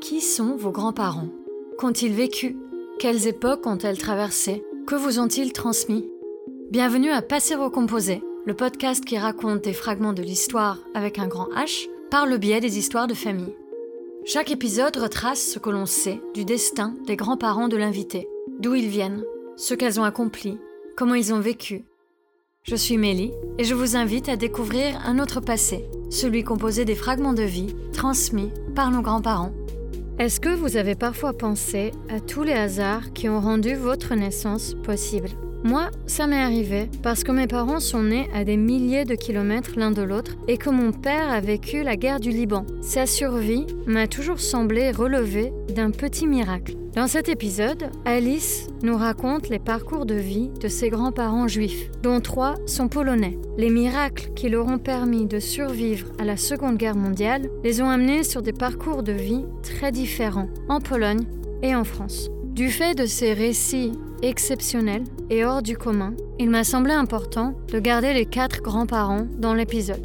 Qui sont vos grands-parents? Qu'ont-ils vécu? Quelles époques ont-elles traversées? Que vous ont-ils transmis? Bienvenue à Passer Recomposé, le podcast qui raconte des fragments de l'histoire avec un grand H par le biais des histoires de famille. Chaque épisode retrace ce que l'on sait du destin des grands-parents de l'invité, d'où ils viennent, ce qu'elles ont accompli, comment ils ont vécu. Je suis Mélie et je vous invite à découvrir un autre passé, celui composé des fragments de vie transmis par nos grands-parents. Est-ce que vous avez parfois pensé à tous les hasards qui ont rendu votre naissance possible? Moi, ça m'est arrivé parce que mes parents sont nés à des milliers de kilomètres l'un de l'autre et que mon père a vécu la guerre du Liban. Sa survie m'a toujours semblé relever d'un petit miracle. Dans cet épisode, Alice nous raconte les parcours de vie de ses grands-parents juifs, dont trois sont polonais. Les miracles qui leur ont permis de survivre à la Seconde Guerre mondiale les ont amenés sur des parcours de vie très différents en Pologne et en France. Du fait de ces récits exceptionnels et hors du commun, il m'a semblé important de garder les quatre grands-parents dans l'épisode.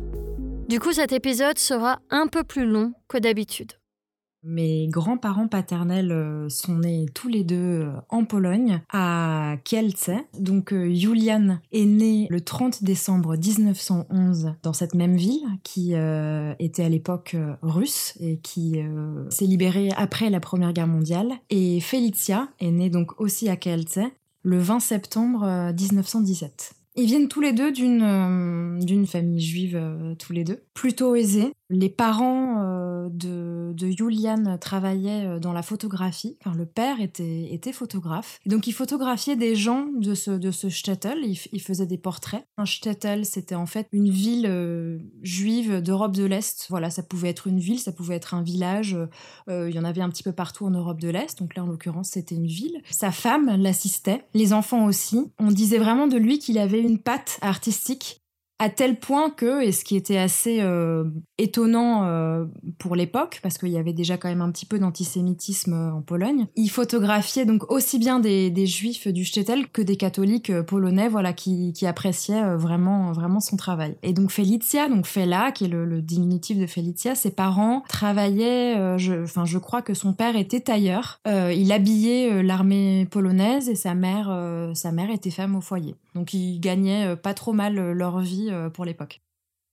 Du coup, cet épisode sera un peu plus long que d'habitude. Mes grands-parents paternels euh, sont nés tous les deux euh, en Pologne, à Kielce. Donc euh, Julian est né le 30 décembre 1911 dans cette même ville qui était à l'époque russe et qui s'est libérée après la Première Guerre mondiale. Et Felicia est née donc aussi à Kielce le 20 septembre 1917. Ils viennent tous les deux d'une d'une famille juive, tous les deux, plutôt aisée. Les parents euh, de, de Julian travaillaient euh, dans la photographie. Enfin, le père était, était photographe. donc, il photographiait des gens de ce, de ce shtetl. Il, faisait des portraits. Un shtetl, c'était en fait une ville euh, juive d'Europe de l'Est. Voilà, ça pouvait être une ville, ça pouvait être un village. il y en avait un petit peu partout en Europe de l'Est. Donc là, en l'occurrence, c'était une ville. Sa femme l'assistait. Les enfants aussi. On disait vraiment de lui qu'il avait une patte artistique à tel point que, et ce qui était assez euh, étonnant euh, pour l'époque, parce qu'il y avait déjà quand même un petit peu d'antisémitisme euh, en Pologne, il photographiait donc aussi bien des, juifs du shtetl que des catholiques polonais, voilà, qui, appréciaient vraiment, vraiment son travail. Et donc Felicia, donc Fela, qui est le, diminutif de Felicia, ses parents travaillaient, je, enfin je crois que son père était tailleur, il habillait l'armée polonaise et sa mère, sa mère était femme au foyer. Donc ils gagnaient pas trop mal leur vie euh, pour l'époque.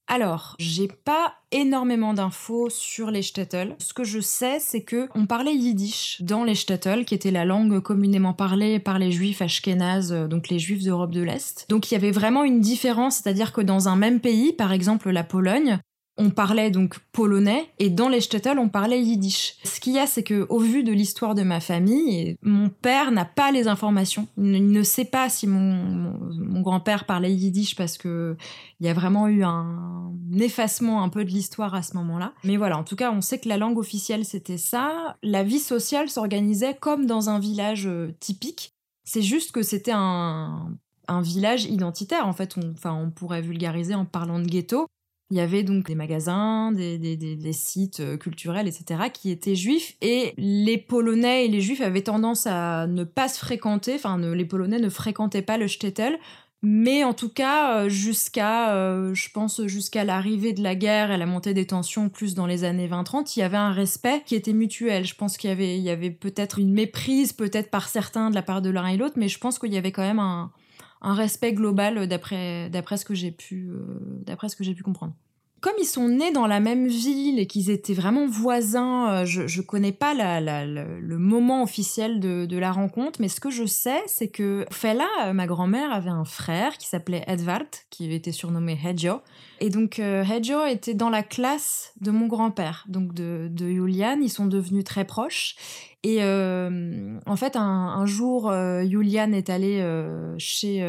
Alors, j'ai pas énormément d'infos sur les shtetl. Ce que je sais, c'est que on parlait yiddish dans les shtetl, qui était la langue communément parlée par les juifs ashkénazes, euh, donc les juifs d'Europe de l'Est. Donc il y avait vraiment une différence, c'est-à-dire que dans un même pays, par exemple la Pologne, on parlait donc polonais et dans les shtetl on parlait yiddish. Ce qu'il y a c'est que au vu de l'histoire de ma famille, mon père n'a pas les informations. Il ne sait pas si mon, grand-père parlait yiddish parce que il y a vraiment eu un effacement un peu de l'histoire à ce moment-là. Mais voilà, en tout cas, on sait que la langue officielle c'était ça. La vie sociale s'organisait comme dans un village euh, typique. C'est juste que c'était un village identitaire. En fait, enfin, on pourrait vulgariser en parlant de ghetto. Il y avait donc des magasins, des, sites euh, culturels, etc., qui étaient juifs. Et les Polonais et les Juifs avaient tendance à ne pas se fréquenter. Enfin, les Polonais ne fréquentaient pas le shtetl. Mais en tout cas, euh, jusqu'à, euh, je pense, jusqu'à l'arrivée de la guerre et la montée des tensions, plus dans les années 20-30, il y avait un respect qui était mutuel. Je pense qu'il y avait, y avait peut-être une méprise, peut-être par certains de la part de l'un et l'autre, mais je pense qu'il y avait quand même un, un respect global d'après ce que j'ai pu euh, d'après ce que j'ai pu comprendre. Comme ils sont nés dans la même ville et qu'ils étaient vraiment voisins, euh, je, je connais pas le moment officiel de, la rencontre, mais ce que je sais, c'est que Fela, euh, ma grand-mère, avait un frère qui s'appelait Edvard, qui était surnommé Hedjo. Et donc Hedjo était dans la classe de mon grand-père, donc de, Julian. Ils sont devenus très proches. Et euh, en fait, un, jour, euh, Julian est allé euh, chez,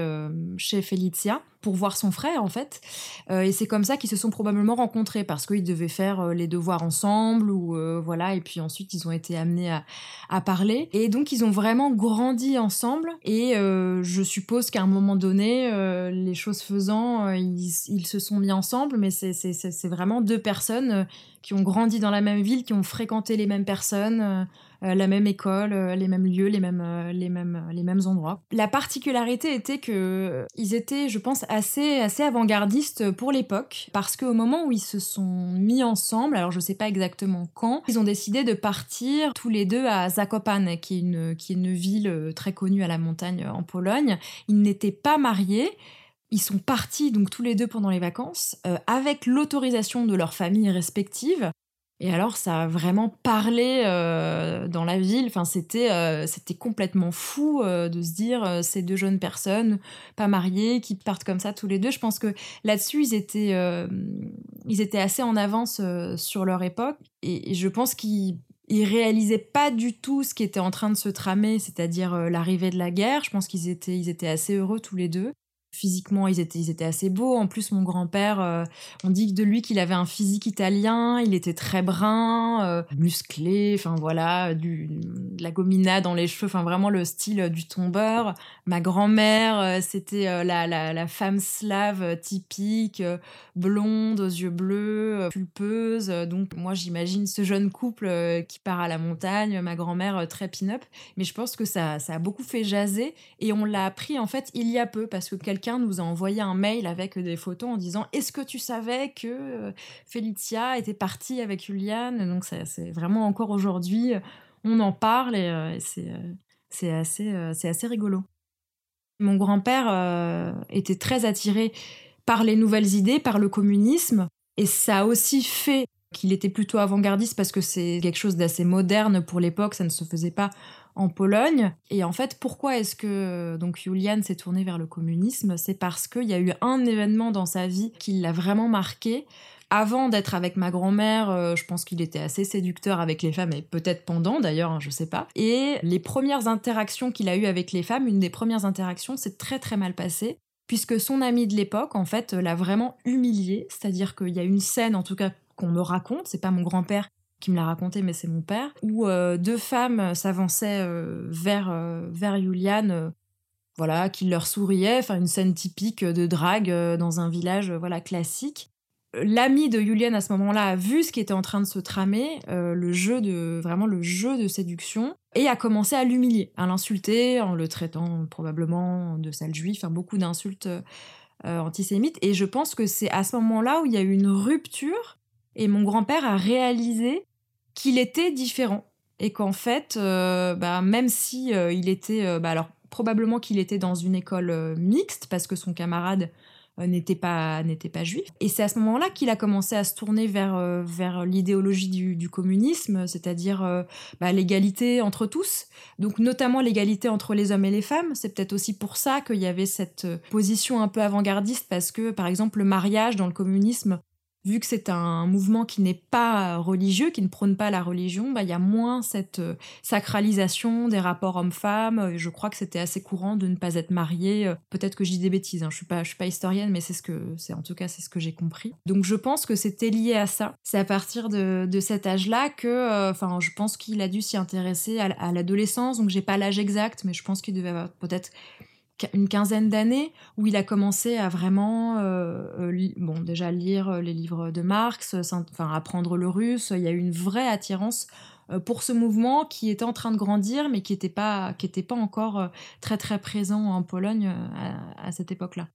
chez Felicia pour voir son frère, en fait. et c'est comme ça qu'ils se sont probablement rencontrés, parce qu'ils devaient faire les devoirs ensemble, ou voilà, et puis ensuite, ils ont été amenés à, parler. Et donc, ils ont vraiment grandi ensemble, et je suppose qu'à un moment donné, les choses faisant, ils, se sont mis ensemble, mais c'est vraiment deux personnes qui ont grandi dans la même ville, qui ont fréquenté les mêmes personnes, euh, la même école, euh, les mêmes lieux, les mêmes, euh, les mêmes, les mêmes endroits. La particularité était que ils étaient, je pense, assez, assez avant-gardistes pour l'époque, parce qu'au moment où ils se sont mis ensemble, alors je sais pas exactement quand, ils ont décidé de partir tous les deux à Zakopane, qui est une, qui est une ville très connue à la montagne en Pologne. Ils n'étaient pas mariés. Ils sont partis donc tous les deux pendant les vacances avec l'autorisation de leurs familles respectives. Et alors, ça a vraiment parlé euh, dans la ville. Enfin, c'était euh, c'était complètement fou euh, de se dire ces deux jeunes personnes pas mariées qui partent comme ça tous les deux. Je pense que là-dessus, ils étaient ils étaient assez en avance sur leur époque. Et, je pense qu'ils ils réalisaient pas du tout ce qui était en train de se tramer, c'est-à-dire l'arrivée de la guerre. Je pense qu'ils étaient, ils étaient assez heureux tous les deux physiquement ils étaient ils étaient assez beaux. En plus mon grand-père euh, on dit de lui qu'il avait un physique italien il était très brun euh, musclé enfin voilà du de la gomina dans les cheveux enfin vraiment le style du tombeur. Ma grand-mère euh, c'était la, la, la, femme slave typique blonde aux yeux bleus pulpeuse. Donc moi j'imagine ce jeune couple qui part à la montagne ma grand-mère très pin-up. Mais je pense que ça ça a beaucoup fait jaser et on l'a appris en fait il y a peu parce que quelqu'un nous a envoyé un mail avec des photos en disant Est-ce que tu savais que euh, Felicia était partie avec Juliane? Donc, c'est vraiment encore aujourd'hui, on en parle et, euh, euh, c'est assez, assez rigolo. Mon grand-père était très attiré par les nouvelles idées, par le communisme, et ça a aussi fait qu'il était plutôt avant-gardiste parce que c'est quelque chose d'assez moderne pour l'époque, ça ne se faisait pas en Pologne. Et en fait, pourquoi est-ce que donc Julian s'est tourné vers le communisme? C'est parce qu'il y a eu un événement dans sa vie qui l'a vraiment marqué. Avant d'être avec ma grand-mère, euh, je pense qu'il était assez séducteur avec les femmes, et peut-être pendant d'ailleurs, hein, je sais pas. Et les premières interactions qu'il a eues avec les femmes, une des premières interactions, c'est très très mal passé puisque son ami de l'époque, en fait, l'a vraiment humilié. C'est-à-dire qu'il y a une scène, en tout cas, qu'on me raconte, c'est pas mon grand-père qui me l'a raconté, mais c'est mon père, où euh, deux femmes s'avançaient euh, vers, euh, vers Juliane, voilà, qui leur souriait, enfin une scène typique de drague dans un village voilà classique. L'ami de Juliane à ce moment-là a vu ce qui était en train de se tramer, le jeu de vraiment le jeu de séduction, et a commencé à l'humilier, à l'insulter en le traitant probablement de sale juif, enfin beaucoup d'insultes antisémites. Et je pense que c'est à ce moment-là où il y a eu une rupture et mon grand-père a réalisé qu'il était différent et qu'en fait, euh, bah, même si euh, il était, euh, bah, alors probablement qu'il était dans une école mixte parce que son camarade n'était pas n'était pas juif. Et c'est à ce moment-là qu'il a commencé à se tourner vers vers l'idéologie du, communisme, c'est-à-dire bah, l'égalité entre tous. Donc notamment l'égalité entre les hommes et les femmes. C'est peut-être aussi pour ça qu'il y avait cette position un peu avant-gardiste parce que par exemple le mariage dans le communisme vu que c'est un mouvement qui n'est pas religieux, qui ne prône pas la religion, bah, il y a moins cette euh, sacralisation des rapports hommes-femmes. Je crois que c'était assez courant de ne pas être marié. Euh, peut-être que je dis des bêtises, hein. je suis pas, suis pas historienne, mais c'est ce que, c'est en tout cas c'est ce que j'ai compris. Donc je pense que c'était lié à ça. C'est à partir de, cet âge-là que, euh, enfin, je pense qu'il a dû s'y intéresser à, à l'adolescence. Donc j'ai pas l'âge exact, mais je pense qu'il devait avoir peut-être une quinzaine d'années où il a commencé à vraiment, euh, euh, bon, déjà lire euh, les livres de Marx, enfin apprendre le russe. Il y a eu une vraie attirance pour ce mouvement qui était en train de grandir, mais qui n'était pas, encore très très présent en Pologne à cette époque-là.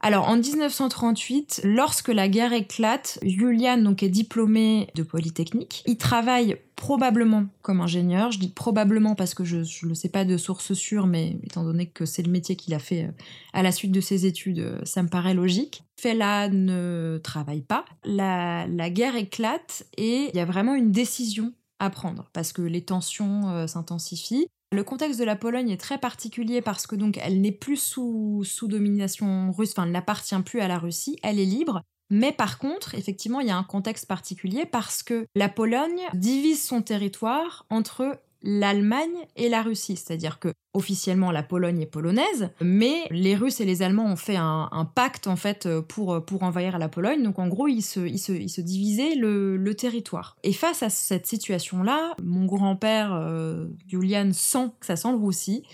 Alors en 1938, lorsque la guerre éclate, Julian donc est diplômé de Polytechnique. Il travaille probablement comme ingénieur. Je dis probablement parce que je ne le sais pas de source sûre, mais étant donné que c'est le métier qu'il a fait euh, à la suite de ses études, euh, ça me paraît logique. Fela ne travaille pas. La, guerre éclate et il y a vraiment une décision à prendre parce que les tensions euh, s'intensifient. Le contexte de la Pologne est très particulier parce que donc elle n'est plus sous, sous domination russe, enfin elle n'appartient plus à la Russie, elle est libre. Mais par contre, effectivement, il y a un contexte particulier parce que la Pologne divise son territoire entre l'Allemagne et la Russie. C'est-à-dire que officiellement la Pologne est polonaise, mais les Russes et les Allemands ont fait un, pacte en fait pour, pour envahir la Pologne. Donc en gros, ils se, ils se, divisaient le, territoire. Et face à cette situation-là, mon grand-père euh, Julian sent que ça sent le roussi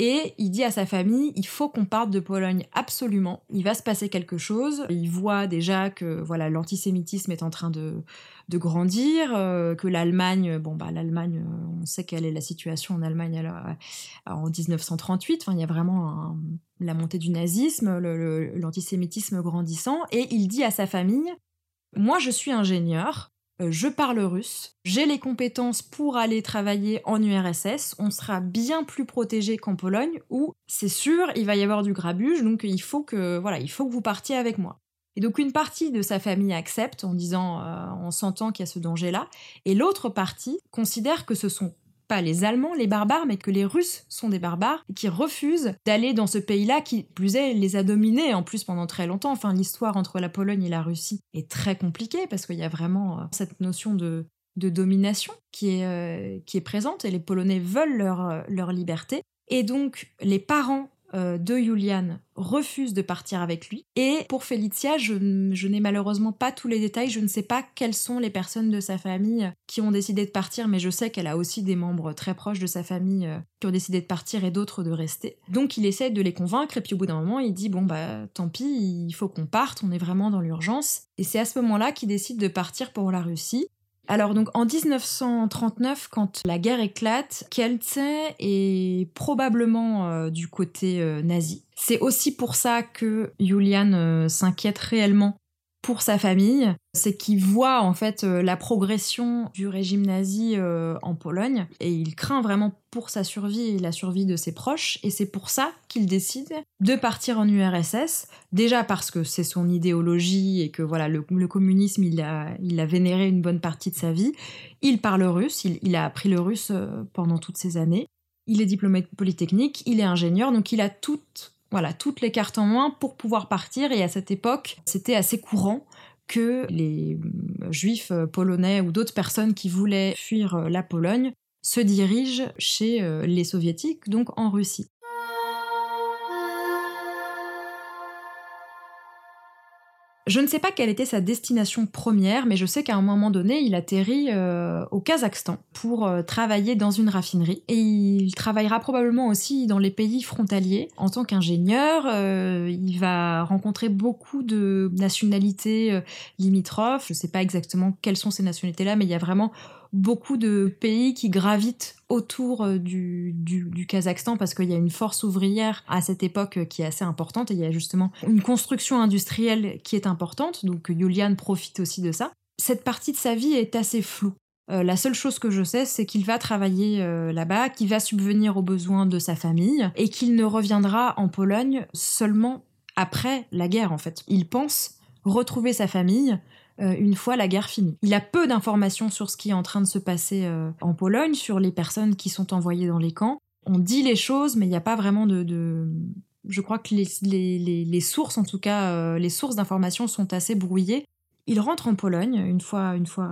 Et il dit à sa famille, il faut qu'on parte de Pologne absolument. Il va se passer quelque chose. Il voit déjà que voilà l'antisémitisme est en train de, de grandir, euh, que l'Allemagne, bon bah l'Allemagne, euh, on sait quelle est la situation en Allemagne alors, euh, en 1938. Enfin, il y a vraiment la montée du nazisme, l'antisémitisme grandissant. Et il dit à sa famille, moi je suis ingénieur, je parle russe, j'ai les compétences pour aller travailler en URSS, on sera bien plus protégé qu'en Pologne où c'est sûr, il va y avoir du grabuge, donc il faut que voilà, il faut que vous partiez avec moi. Et donc une partie de sa famille accepte en disant, euh, en sentant qu'il y a ce danger-là, et l'autre partie considère que ce sont pas les Allemands, les barbares, mais que les Russes sont des barbares et qui refusent d'aller dans ce pays-là qui, plus est, les a dominés en plus pendant très longtemps. Enfin, l'histoire entre la Pologne et la Russie est très compliquée parce qu'il y a vraiment euh, cette notion de, domination qui est, euh, qui est présente et les Polonais veulent leur, euh, leur liberté. Et donc, les parents euh, de Julian refuse de partir avec lui. Et pour Felicia, je, n'ai malheureusement pas tous les détails. Je ne sais pas quelles sont les personnes de sa famille qui ont décidé de partir, mais je sais qu'elle a aussi des membres très proches de sa famille euh, qui ont décidé de partir et d'autres de rester. Donc il essaie de les convaincre et puis au bout d'un moment, il dit bon bah tant pis, il faut qu'on parte, on est vraiment dans l'urgence. Et c'est à ce moment-là qu'il décide de partir pour la Russie. Alors donc en 1939, quand la guerre éclate, Kielce est probablement euh, du côté euh, nazi. C'est aussi pour ça que Julian euh, s'inquiète réellement pour sa famille, c'est qu'il voit en fait euh, la progression du régime nazi euh, en Pologne et il craint vraiment pour sa survie et la survie de ses proches et c'est pour ça qu'il décide de partir en URSS déjà parce que c'est son idéologie et que voilà le, communisme il a, il a vénéré une bonne partie de sa vie. Il parle russe il, il a appris le russe euh, pendant toutes ces années. Il est diplômé de Polytechnique il est ingénieur donc il a toute voilà, toutes les cartes en main pour pouvoir partir. Et à cette époque, c'était assez courant que les euh, juifs euh, polonais ou d'autres personnes qui voulaient fuir euh, la Pologne se dirigent chez les soviétiques, donc en Russie. Je ne sais pas quelle était sa destination première, mais je sais qu'à un moment donné, il atterrit euh, au Kazakhstan pour euh, travailler dans une raffinerie. Et il travaillera probablement aussi dans les pays frontaliers en tant qu'ingénieur. Euh, il va rencontrer beaucoup de nationalités limitrophes. Je ne sais pas exactement quelles sont ces nationalités-là, mais il y a vraiment beaucoup de pays qui gravitent autour euh, du, Kazakhstan parce qu'il y a une force ouvrière à cette époque qui est assez importante et il y a justement une construction industrielle qui est importante, donc Yulian profite aussi de ça. Cette partie de sa vie est assez floue. Euh, la seule chose que je sais, c'est qu'il va travailler euh, là-bas, qu'il va subvenir aux besoins de sa famille et qu'il ne reviendra en Pologne seulement après la guerre en fait. Il pense retrouver sa famille euh, une fois la guerre finie. Il a peu d'informations sur ce qui est en train de se passer euh, en Pologne, sur les personnes qui sont envoyées dans les camps. On dit les choses, mais il n'y a pas vraiment de, Je crois que les, sources, en tout cas, euh, les sources d'informations sont assez brouillées. Il rentre en Pologne une fois, une fois,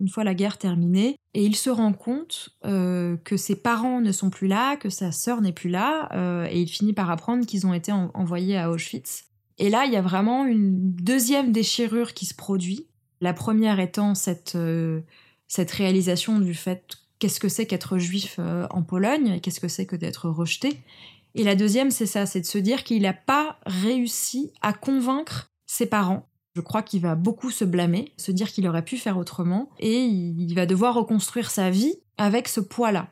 une fois la guerre terminée et il se rend compte que ses parents ne sont plus là, que sa sœur n'est plus là et il finit par apprendre qu'ils ont été envoyés à Auschwitz. Et là, il y a vraiment une deuxième déchirure qui se produit. La première étant cette, euh, cette réalisation du fait qu'est-ce que c'est qu'être juif euh, en Pologne et qu'est-ce que c'est que d'être rejeté. Et la deuxième, c'est ça, c'est de se dire qu'il n'a pas réussi à convaincre ses parents. Je crois qu'il va beaucoup se blâmer, se dire qu'il aurait pu faire autrement, et il va devoir reconstruire sa vie avec ce poids-là.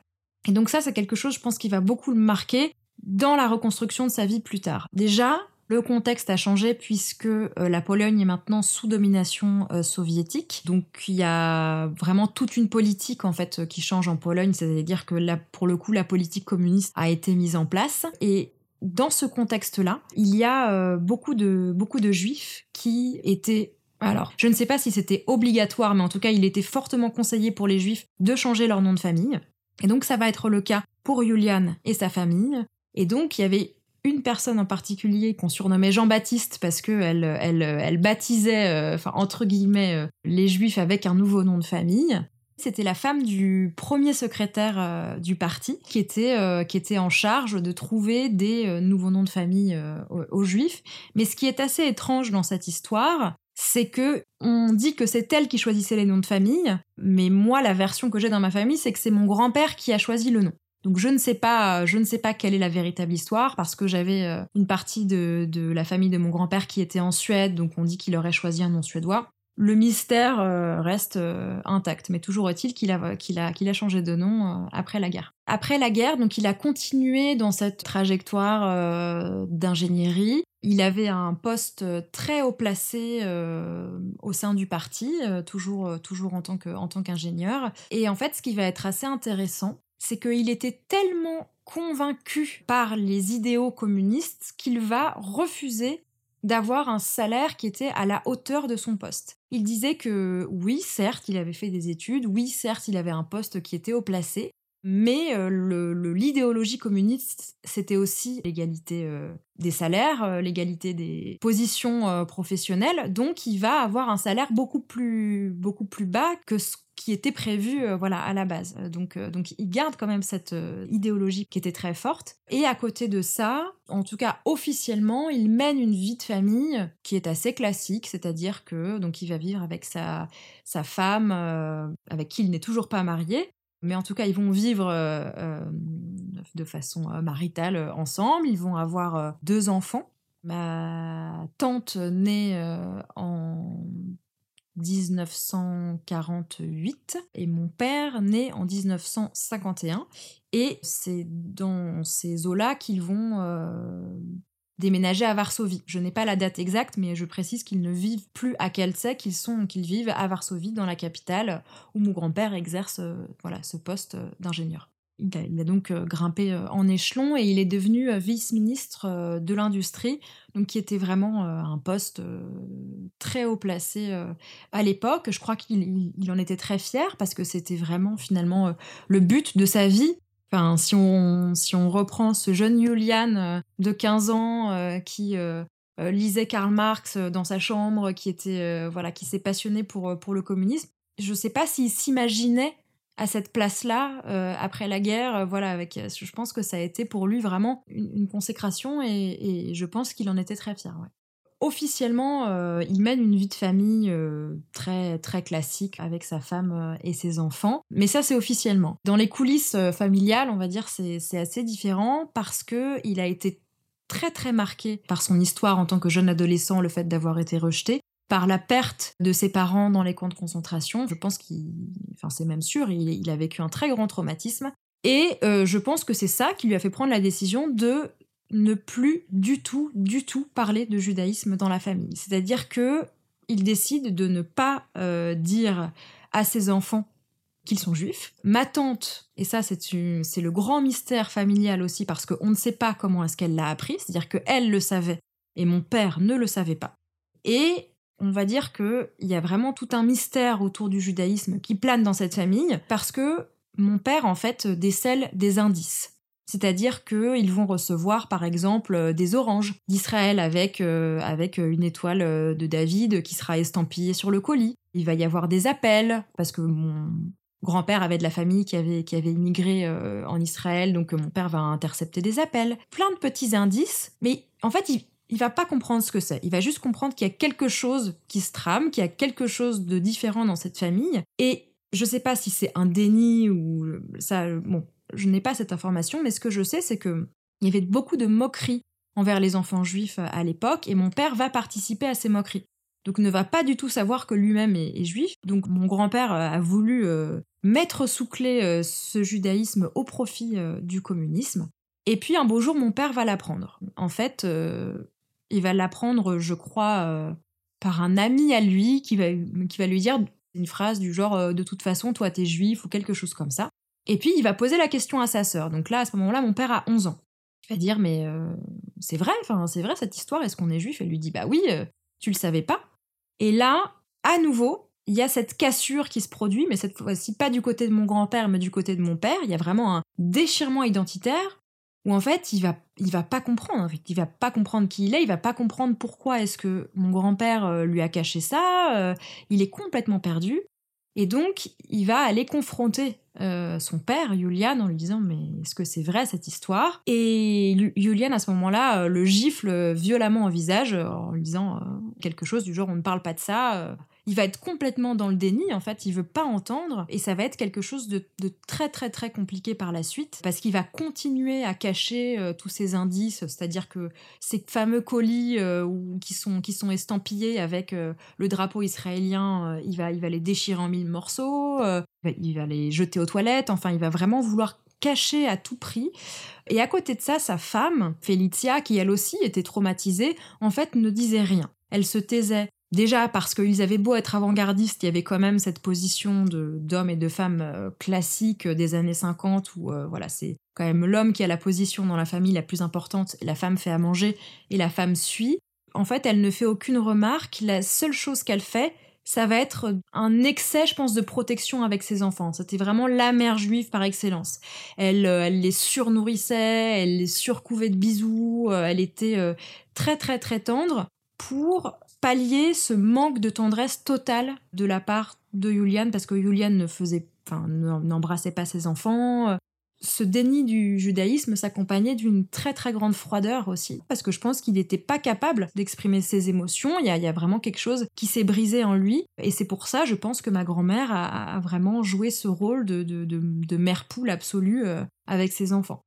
Et donc ça, c'est quelque chose, je pense, qui va beaucoup le marquer dans la reconstruction de sa vie plus tard. Déjà, le contexte a changé puisque euh, la Pologne est maintenant sous domination euh, soviétique. Donc il y a vraiment toute une politique en fait qui change en Pologne, c'est-à-dire que là, pour le coup la politique communiste a été mise en place et dans ce contexte-là, il y a euh, beaucoup de beaucoup de juifs qui étaient alors, je ne sais pas si c'était obligatoire, mais en tout cas, il était fortement conseillé pour les juifs de changer leur nom de famille. Et donc, ça va être le cas pour Julian et sa famille. Et donc, il y avait une personne en particulier qu'on surnommait Jean-Baptiste parce qu'elle elle, elle baptisait, euh, enfin, entre guillemets, euh, les juifs avec un nouveau nom de famille. C'était la femme du premier secrétaire euh, du parti qui était, qui était en charge de trouver des nouveaux noms de famille aux, juifs. Mais ce qui est assez étrange dans cette histoire, c'est que on dit que c'est elle qui choisissait les noms de famille, mais moi la version que j'ai dans ma famille, c'est que c'est mon grand-père qui a choisi le nom. Donc je ne sais pas, je ne sais pas quelle est la véritable histoire parce que j'avais euh, une partie de, la famille de mon grand-père qui était en Suède, donc on dit qu'il aurait choisi un nom suédois. Le mystère euh, reste euh, intact, mais toujours est-il qu'il a, qu'il a, qu'il a changé de nom après la guerre. Après la guerre, donc il a continué dans cette trajectoire d'ingénierie. Il avait un poste très haut placé au sein du parti, toujours, toujours en tant, que, en tant qu'ingénieur. Et en fait, ce qui va être assez intéressant, c'est qu'il était tellement convaincu par les idéaux communistes qu'il va refuser d'avoir un salaire qui était à la hauteur de son poste. Il disait que oui, certes, il avait fait des études, oui, certes, il avait un poste qui était haut placé, mais l'idéologie communiste, c'était aussi l'égalité des salaires, l'égalité des positions professionnelles. Donc, il va avoir un salaire beaucoup plus, beaucoup plus bas que ce qui était prévu voilà, à la base. Donc, donc, il garde quand même cette idéologie qui était très forte. Et à côté de ça, en tout cas officiellement, il mène une vie de famille qui est assez classique, c'est-à-dire que donc il va vivre avec sa, sa femme, avec qui il n'est toujours pas marié, mais en tout cas, ils vont vivre euh, euh, de façon euh, maritale ensemble. Ils vont avoir deux enfants. Ma tante née en 1948 et mon père né en 1951. Et c'est dans ces eaux-là qu'ils vont déménager à Varsovie. Je n'ai pas la date exacte, mais je précise qu'ils ne vivent plus à Kielce, qu'ils sont, qu'ils vivent à Varsovie, dans la capitale, où mon grand-père exerce euh, voilà ce poste euh, d'ingénieur. Il a, donc euh, grimpé en échelon et il est devenu vice-ministre de l'industrie, donc qui était vraiment un poste très haut placé à l'époque. Je crois qu'il en était très fier parce que c'était vraiment finalement le but de sa vie Enfin, si on, si on reprend ce jeune Julian euh, de 15 ans euh, qui euh, lisait Karl Marx dans sa chambre, qui était voilà, qui s'est passionné pour, pour le communisme, je ne sais pas s'il s'imaginait à cette place-là après la guerre. voilà, avec, je pense que ça a été pour lui vraiment une, consécration et, je pense qu'il en était très fier. Officiellement, euh, il mène une vie de famille euh, très très classique avec sa femme euh, et ses enfants. Mais ça, c'est officiellement. Dans les coulisses familiales, on va dire, c'est assez différent parce que il a été très très marqué par son histoire en tant que jeune adolescent, le fait d'avoir été rejeté, par la perte de ses parents dans les camps de concentration. Je pense qu'il, enfin c'est même sûr, il, a vécu un très grand traumatisme. Et je pense que c'est ça qui lui a fait prendre la décision de ne plus du tout, du tout parler de judaïsme dans la famille. C'est-à-dire que il décide de ne pas euh, dire à ses enfants qu'ils sont juifs. Ma tante, et ça c'est le grand mystère familial aussi parce qu'on ne sait pas comment est-ce qu'elle l'a appris, c'est-à-dire qu'elle le savait et mon père ne le savait pas. Et on va dire qu'il y a vraiment tout un mystère autour du judaïsme qui plane dans cette famille parce que mon père en fait décèle des indices. C'est-à-dire qu'ils vont recevoir, par exemple, euh, des oranges d'Israël avec, euh, avec euh, une étoile de David qui sera estampillée sur le colis. Il va y avoir des appels, parce que mon grand-père avait de la famille qui avait, qui avait immigré en Israël, donc mon père va intercepter des appels. Plein de petits indices, mais en fait, il, il va pas comprendre ce que c'est. Il va juste comprendre qu'il y a quelque chose qui se trame, qu'il y a quelque chose de différent dans cette famille. Et je sais pas si c'est un déni ou ça. Bon, je n'ai pas cette information, mais ce que je sais, c'est que il y avait beaucoup de moqueries envers les enfants juifs à l'époque, et mon père va participer à ces moqueries. Donc ne va pas du tout savoir que lui-même est, juif. Donc mon grand-père a voulu euh, mettre sous clé euh, ce judaïsme au profit euh, du communisme. Et puis un beau jour, mon père va l'apprendre. En fait, il va l'apprendre, je crois, par un ami à lui qui va, qui va lui dire une phrase du genre de toute façon, toi t'es juif ou quelque chose comme ça. Et puis il va poser la question à sa sœur. Donc là, à ce moment-là, mon père a 11 ans. Il va dire mais euh, c'est vrai, enfin c'est vrai cette histoire. Est-ce qu'on est juif? Elle lui dit bah oui, euh, tu le savais pas. Et là, à nouveau, il y a cette cassure qui se produit, mais cette fois-ci pas du côté de mon grand-père, mais du côté de mon père. Il y a vraiment un déchirement identitaire où en fait il va il va pas comprendre. En fait. Il va pas comprendre qui il est. Il va pas comprendre pourquoi est-ce que mon grand-père euh, lui a caché ça. il est complètement perdu. Et donc, il va aller confronter euh, son père, Julian, en lui disant Mais est-ce que c'est vrai cette histoire? Et Julian, à ce moment-là, euh, le gifle violemment au visage en lui disant euh, quelque chose du genre On ne parle pas de ça. Il va être complètement dans le déni, en fait, il veut pas entendre, et ça va être quelque chose de, très très très compliqué par la suite, parce qu'il va continuer à cacher euh, tous ces indices, c'est-à-dire que ces fameux colis euh, qui, sont, qui sont estampillés avec euh, le drapeau israélien, il, va, il va les déchirer en mille morceaux, il va les jeter aux toilettes, enfin, il va vraiment vouloir cacher à tout prix. Et à côté de ça, sa femme, Felicia, qui elle aussi était traumatisée, en fait ne disait rien. Elle se taisait Déjà parce qu'ils avaient beau être avant-gardistes, il y avait quand même cette position d'hommes et de femmes euh, classiques des années 50 où euh, voilà, c'est quand même l'homme qui a la position dans la famille la plus importante, la femme fait à manger et la femme suit. En fait, elle ne fait aucune remarque, la seule chose qu'elle fait, ça va être un excès, je pense, de protection avec ses enfants. C'était vraiment la mère juive par excellence. Elle, euh, elle les surnourrissait, elle les surcouvait de bisous, elle était très très très tendre pour pallier ce manque de tendresse totale de la part de Julian, parce que Julian ne faisait, enfin, n'embrassait pas ses enfants. Ce déni du judaïsme s'accompagnait d'une très très grande froideur aussi, parce que je pense qu'il n'était pas capable d'exprimer ses émotions. Il y, a, vraiment quelque chose qui s'est brisé en lui, et c'est pour ça, je pense que ma grand-mère a, vraiment joué ce rôle de, de mère poule absolue euh, avec ses enfants.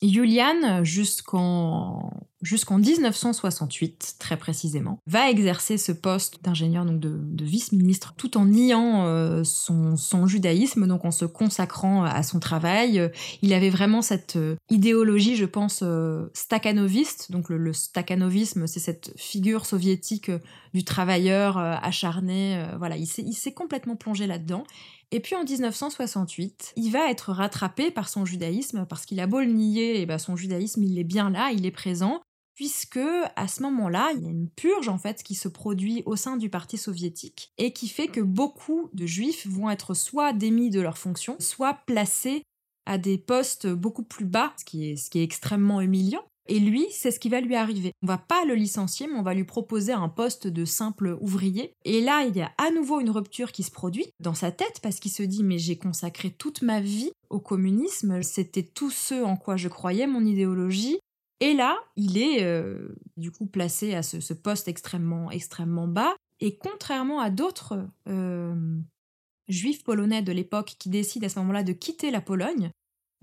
Julian, jusqu'en jusqu'en 1968 très précisément, va exercer ce poste d'ingénieur donc de, vice-ministre tout en niant euh, son, judaïsme, donc en se consacrant à son travail. Il avait vraiment cette euh, idéologie, je pense, euh, stakhanoviste. Donc le, le stakhanovisme, c'est cette figure soviétique du travailleur acharné. voilà, il s'est complètement plongé là-dedans. Et puis en 1968, il va être rattrapé par son judaïsme, parce qu'il a beau le nier, et ben son judaïsme, il est bien là, il est présent, puisque à ce moment-là, il y a une purge en fait qui se produit au sein du parti soviétique et qui fait que beaucoup de juifs vont être soit démis de leurs fonctions, soit placés à des postes beaucoup plus bas, ce qui est, extrêmement humiliant. Et lui, c'est ce qui va lui arriver. On va pas le licencier, mais on va lui proposer un poste de simple ouvrier. Et là, il y a à nouveau une rupture qui se produit dans sa tête parce qu'il se dit mais j'ai consacré toute ma vie au communisme, c'était tout ce en quoi je croyais, mon idéologie. Et là, il est euh, du coup placé à ce, poste extrêmement, extrêmement bas. Et contrairement à d'autres euh, juifs polonais de l'époque qui décident à ce moment-là de quitter la Pologne,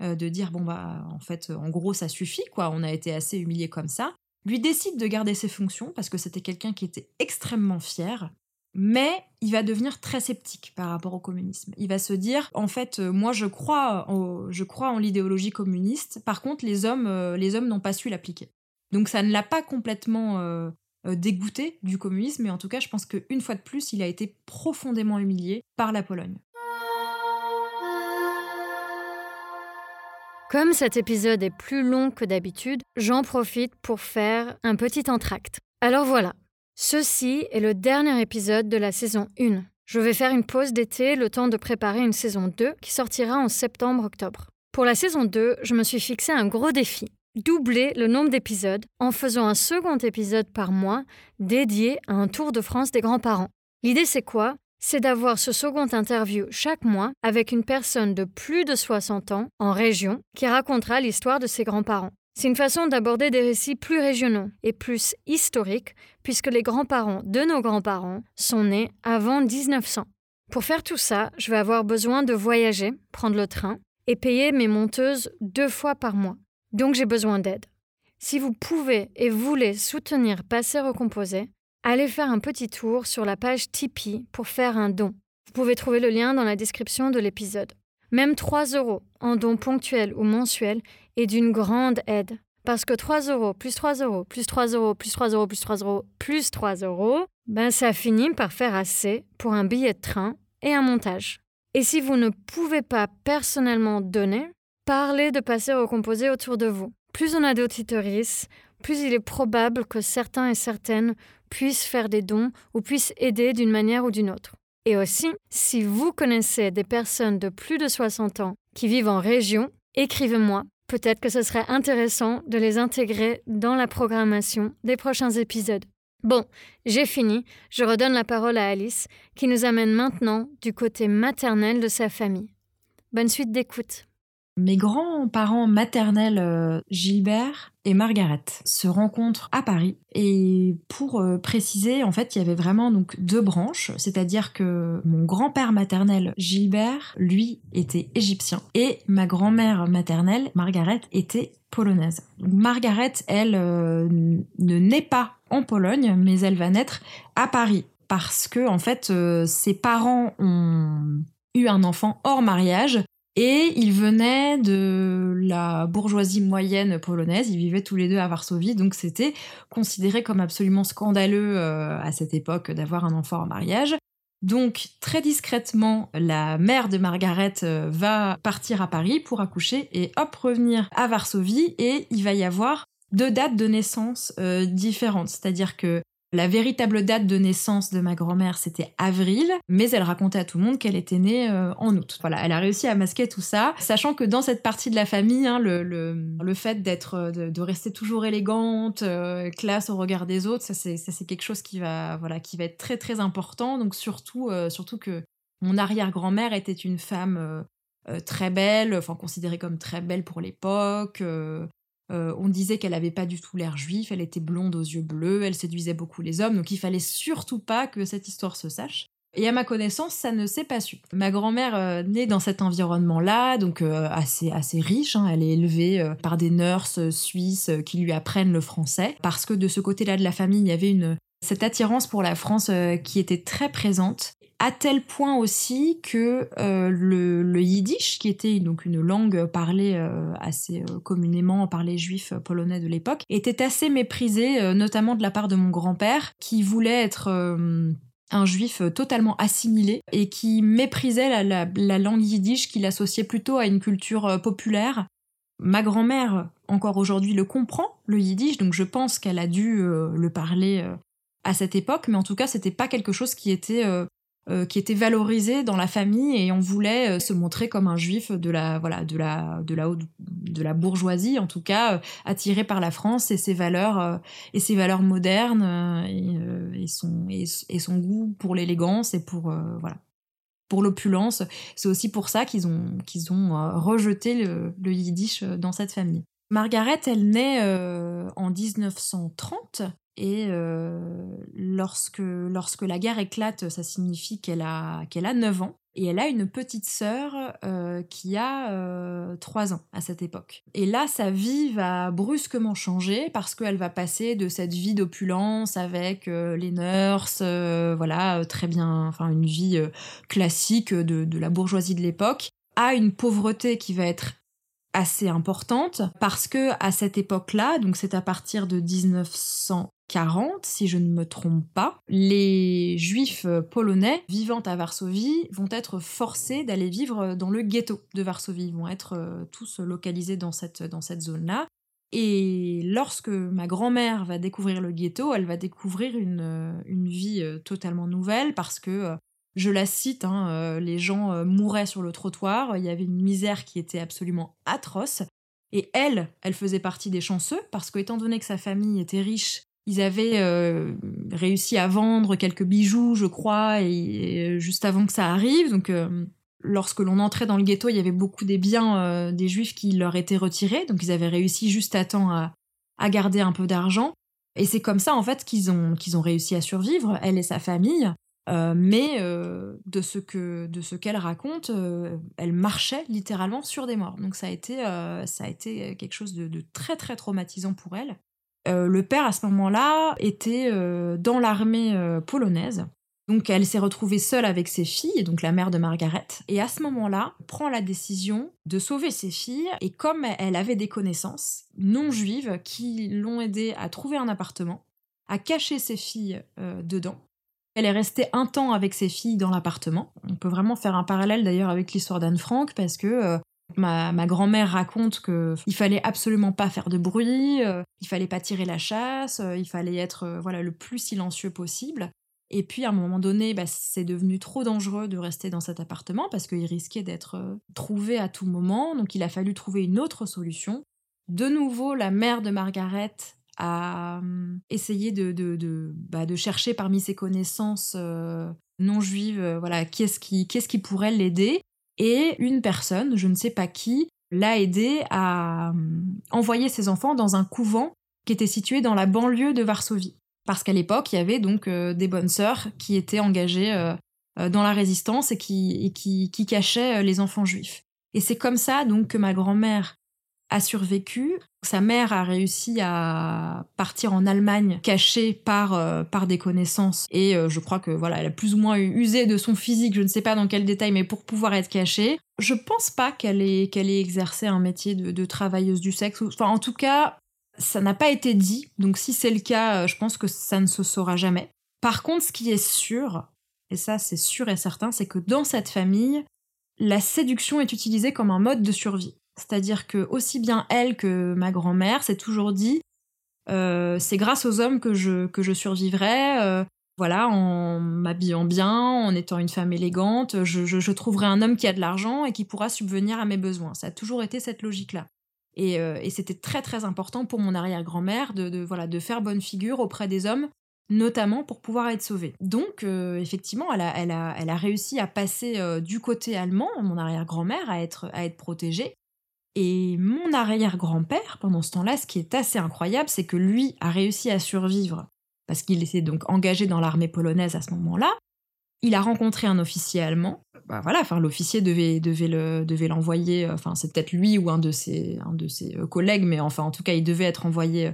euh, de dire bon bah en fait en gros ça suffit quoi, on a été assez humilié comme ça. Lui décide de garder ses fonctions parce que c'était quelqu'un qui était extrêmement fier, mais il va devenir très sceptique par rapport au communisme. Il va se dire en fait euh, moi je crois en, l'idéologie communiste, par contre les hommes euh, les hommes n'ont pas su l'appliquer. Donc ça ne l'a pas complètement dégoûté du communisme, mais en tout cas je pense qu'une fois de plus il a été profondément humilié par la Pologne. Comme cet épisode est plus long que d'habitude, j'en profite pour faire un petit entracte. Alors voilà, ceci est le dernier épisode de la saison 1. Je vais faire une pause d'été, le temps de préparer une saison 2 qui sortira en septembre-octobre. Pour la saison 2, je me suis fixé un gros défi doubler le nombre d'épisodes en faisant un second épisode par mois dédié à un tour de France des grands-parents. L'idée c'est quoi? C'est d'avoir ce second interview chaque mois avec une personne de plus de 60 ans en région qui racontera l'histoire de ses grands-parents. C'est une façon d'aborder des récits plus régionaux et plus historiques puisque les grands-parents de nos grands-parents sont nés avant 1900. Pour faire tout ça, je vais avoir besoin de voyager, prendre le train et payer mes monteuses deux fois par mois. Donc j'ai besoin d'aide. Si vous pouvez et voulez soutenir Passer Recomposé, allez faire un petit tour sur la page Tipeee pour faire un don. Vous pouvez trouver le lien dans la description de l'épisode. Même 3 euros en don ponctuel ou mensuel est d'une grande aide. Parce que 3 euros, plus 3 euros, plus 3 euros, plus 3 euros, plus 3 euros, plus 3 euros, ben ça finit par faire assez pour un billet de train et un montage. Et si vous ne pouvez pas personnellement donner, parlez de passer au composé autour de vous. Plus on a d'auditories, plus il est probable que certains et certaines puissent faire des dons ou puissent aider d'une manière ou d'une autre. Et aussi, si vous connaissez des personnes de plus de 60 ans qui vivent en région, écrivez-moi. Peut-être que ce serait intéressant de les intégrer dans la programmation des prochains épisodes. Bon, j'ai fini. Je redonne la parole à Alice, qui nous amène maintenant du côté maternel de sa famille. Bonne suite d'écoute. Mes grands-parents maternels, euh, Gilbert et Margaret, se rencontrent à Paris. Et pour euh, préciser, en fait, il y avait vraiment deux branches, c'est-à-dire que mon grand-père maternel, Gilbert, lui, était égyptien, et ma grand-mère maternelle, Margaret, était polonaise. Margaret, elle, euh, ne naît pas en Pologne, mais elle va naître à Paris parce que en fait, ses parents ont eu un enfant hors mariage et ils venaient de la bourgeoisie moyenne polonaise, ils vivaient tous les deux à Varsovie, donc c'était considéré comme absolument scandaleux euh, à cette époque d'avoir un enfant en mariage. Donc très discrètement, la mère de Margaret euh, va partir à Paris pour accoucher et hop revenir à Varsovie et il va y avoir deux dates de naissance euh, différentes. C'est-à-dire que la véritable date de naissance de ma grand-mère, c'était avril, mais elle racontait à tout le monde qu'elle était née euh, en août. Voilà, elle a réussi à masquer tout ça, sachant que dans cette partie de la famille, hein, le, le, fait d'être, euh, de, rester toujours élégante, euh, classe au regard des autres, ça c'est, quelque chose qui va, voilà, qui va être très très important. Donc surtout, surtout que mon arrière-grand-mère était une femme très belle, enfin considérée comme très belle pour l'époque. On disait qu'elle avait pas du tout l'air juif, elle était blonde aux yeux bleus, elle séduisait beaucoup les hommes, donc il fallait surtout pas que cette histoire se sache. Et à ma connaissance, ça ne s'est pas su. Ma grand-mère euh, née dans cet environnement-là, donc euh, assez assez riche. Hein. elle est élevée par des nurses suisses qui lui apprennent le français, parce que de ce côté-là de la famille, il y avait une cette attirance pour la France qui était très présente à tel point aussi que euh, le, yiddish, qui était donc une langue parlée euh, assez euh, communément par les juifs polonais de l'époque, était assez méprisé, notamment de la part de mon grand-père, qui voulait être un juif totalement assimilé et qui méprisait la, la langue yiddish qu'il associait plutôt à une culture populaire. Ma grand-mère, encore aujourd'hui, le comprend, le yiddish, donc je pense qu'elle a dû le parler à cette époque, mais en tout cas, c'était pas quelque chose qui était euh, qui était valorisé dans la famille et on voulait euh, se montrer comme un juif de la voilà de la de la de la bourgeoisie en tout cas euh, attiré par la France et ses valeurs et ses valeurs modernes et, son et, son goût pour l'élégance et pour voilà pour l'opulence. C'est aussi pour ça qu'ils ont qu'ils ont rejeté le, yiddish dans cette famille Margaret elle naît en 1930 et euh, lorsque, la guerre éclate, ça signifie qu'elle a, qu'elle a 9 ans. Et elle a une petite sœur euh, qui a euh, 3 ans à cette époque. Et là, sa vie va brusquement changer parce qu'elle va passer de cette vie d'opulence avec euh, les nurses, voilà, très bien, enfin une vie classique de, de la bourgeoisie de l'époque, à une pauvreté qui va être assez importante parce que à cette époque-là, donc c'est à partir de 1900 40, si je ne me trompe pas, les juifs euh, polonais vivant à Varsovie vont être forcés d'aller vivre dans le ghetto de Varsovie. Ils vont être euh, tous localisés dans cette, dans cette zone-là. Et lorsque ma grand-mère va découvrir le ghetto, elle va découvrir une, euh, une vie totalement nouvelle parce que, je la cite, hein, les gens mouraient sur le trottoir, il y avait une misère qui était absolument atroce. Et elle, elle faisait partie des chanceux parce que, étant donné que sa famille était riche ils avaient euh, réussi à vendre quelques bijoux, je crois, juste avant que ça arrive. Donc, euh, lorsque l'on entrait dans le ghetto, il y avait beaucoup des biens euh, des juifs qui leur étaient retirés. Donc, ils avaient réussi juste à temps à, garder un peu d'argent. Et c'est comme ça, en fait, qu'ils ont, qu'ils ont réussi à survivre, elle et sa famille. Mais de ce que de ce qu'elle raconte, elle marchait littéralement sur des morts. Donc ça a été ça a été quelque chose de très très traumatisant pour elle. Euh, le père, à ce moment-là, était euh, dans l'armée euh, polonaise. Donc elle s'est retrouvée seule avec ses filles, donc la mère de Margaret, et à ce moment-là, prend la décision de sauver ses filles, et comme elle avait des connaissances non juives qui l'ont aidée à trouver un appartement, à cacher ses filles dedans, elle est restée un temps avec ses filles dans l'appartement. On peut vraiment faire un parallèle d'ailleurs avec l'histoire d'Anne Frank parce que Ma, grand-mère raconte qu'il fallait absolument pas faire de bruit, euh, il fallait pas tirer la chasse, euh, il fallait être euh, voilà le plus silencieux possible. Et puis à un moment donné, bah, c'est devenu trop dangereux de rester dans cet appartement parce qu'il risquait d'être trouvé à tout moment. Donc il a fallu trouver une autre solution. De nouveau, la mère de Margaret a essayé de, de, bah, chercher parmi ses connaissances non juives, voilà, qui est-ce qui, qui pourrait l'aider. Et une personne, je ne sais pas qui, l'a aidé à envoyer ses enfants dans un couvent qui était situé dans la banlieue de Varsovie. Parce qu'à l'époque, il y avait donc des bonnes sœurs qui étaient engagées dans la résistance et qui, qui, qui cachaient les enfants juifs. Et c'est comme ça donc que ma grand-mère a survécu. Sa mère a réussi à partir en Allemagne cachée par, euh, par des connaissances et euh, je crois que voilà, elle a plus ou moins usé de son physique, je ne sais pas dans quel détail, mais pour pouvoir être cachée. Je pense pas qu'elle ait, exercé un métier de, travailleuse du sexe. Enfin, en tout cas, ça n'a pas été dit. Donc si c'est le cas, euh, je pense que ça ne se saura jamais. Par contre, ce qui est sûr, et ça c'est sûr et certain, c'est que dans cette famille, la séduction est utilisée comme un mode de survie. C'est-à-dire que aussi bien elle que ma grand-mère s'est toujours dit euh, c'est grâce aux hommes que je, que je survivrai. Euh, voilà, en m'habillant bien, en étant une femme élégante, je, trouverai un homme qui a de l'argent et qui pourra subvenir à mes besoins. Ça a toujours été cette logique-là. Et, euh, c'était très très important pour mon arrière-grand-mère de, voilà, de faire bonne figure auprès des hommes, notamment pour pouvoir être sauvée. Donc, effectivement, elle a, elle, a, elle a réussi à passer du côté allemand, mon arrière-grand-mère, à être, à être protégée. Et mon arrière-grand-père, pendant ce temps-là, ce qui est assez incroyable, c'est que lui a réussi à survivre parce qu'il était donc engagé dans l'armée polonaise à ce moment-là. Il a rencontré un officier allemand. Bah voilà, l'officier devait devait le devait l'envoyer. Enfin c'est peut-être lui ou un de ses un de ses euh, collègues, mais enfin en tout cas il devait être envoyé euh,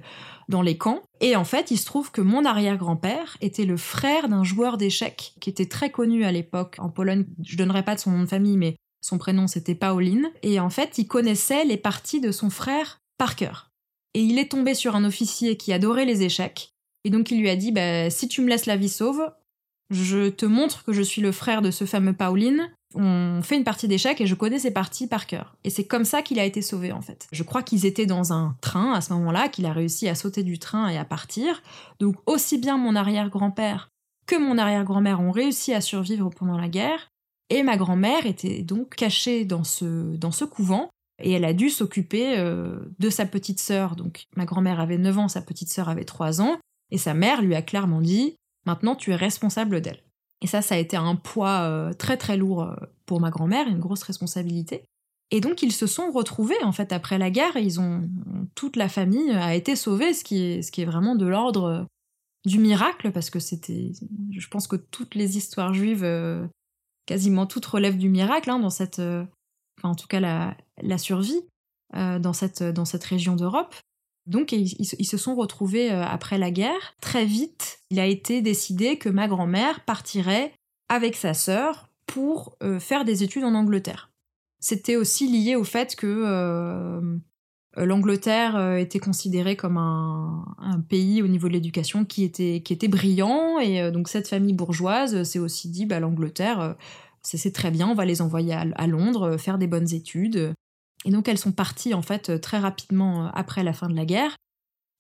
dans les camps. Et en fait il se trouve que mon arrière-grand-père était le frère d'un joueur d'échecs qui était très connu à l'époque en Pologne. Je donnerai pas de son nom de famille, mais son prénom c'était Pauline, et en fait il connaissait les parties de son frère par cœur. Et il est tombé sur un officier qui adorait les échecs, et donc il lui a dit bah, si tu me laisses la vie sauve, je te montre que je suis le frère de ce fameux Pauline, on fait une partie d'échecs et je connais ses parties par cœur. Et c'est comme ça qu'il a été sauvé en fait. Je crois qu'ils étaient dans un train à ce moment-là, qu'il a réussi à sauter du train et à partir. Donc aussi bien mon arrière-grand-père que mon arrière-grand-mère ont réussi à survivre pendant la guerre. Et ma grand-mère était donc cachée dans ce, dans ce couvent et elle a dû s'occuper euh, de sa petite sœur. Donc ma grand-mère avait 9 ans, sa petite sœur avait 3 ans, et sa mère lui a clairement dit Maintenant tu es responsable d'elle. Et ça, ça a été un poids euh, très très lourd euh, pour ma grand-mère, une grosse responsabilité. Et donc ils se sont retrouvés en fait après la guerre, ils ont toute la famille a été sauvée, ce qui est, ce qui est vraiment de l'ordre du miracle parce que c'était, je pense que toutes les histoires juives quasiment toute relève du miracle hein, dans cette, euh, en tout cas la, survie euh, dans, cette, dans cette région d'Europe. Donc ils, se sont retrouvés euh, après la guerre. Très vite, il a été décidé que ma grand-mère partirait avec sa sœur pour faire des études en Angleterre. C'était aussi lié au fait que l'Angleterre était considérée comme un, pays au niveau de l'éducation qui était, qui était brillant, et donc cette famille bourgeoise s'est aussi dit, bah, l'Angleterre, c'est très bien, on va les envoyer à, Londres, euh, faire des bonnes études. Et donc elles sont parties en fait euh, très rapidement euh, après la fin de la guerre.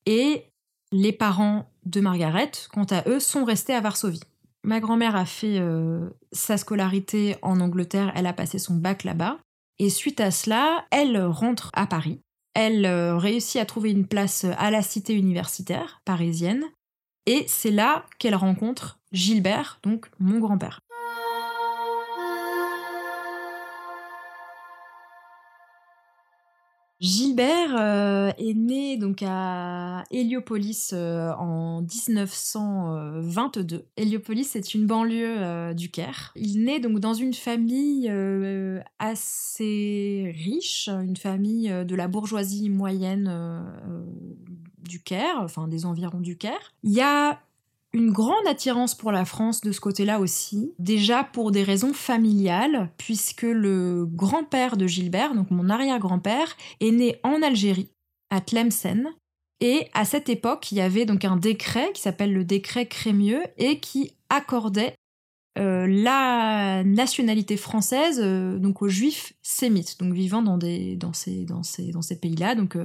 Et les parents de Margaret, quant à eux, sont restés à Varsovie. Ma grand-mère a fait sa scolarité en Angleterre, elle a passé son bac là-bas. Et suite à cela, elle rentre à Paris. Elle réussit à trouver une place à la cité universitaire parisienne. Et c'est là qu'elle rencontre Gilbert, donc mon grand-père. Gilbert euh, est né donc à Héliopolis euh, en 1922. Héliopolis c'est une banlieue euh, du Caire. Il naît donc dans une famille assez riche, une famille de la bourgeoisie moyenne du Caire, enfin des environs du Caire. Il y a une grande attirance pour la France de ce côté-là aussi, déjà pour des raisons familiales, puisque le grand-père de Gilbert, donc mon arrière-grand-père, est né en Algérie, à Tlemcen, et à cette époque, il y avait donc un décret qui s'appelle le décret Crémieux et qui accordait euh, la nationalité française euh, donc aux juifs sémites, donc vivant dans, ces pays-là, donc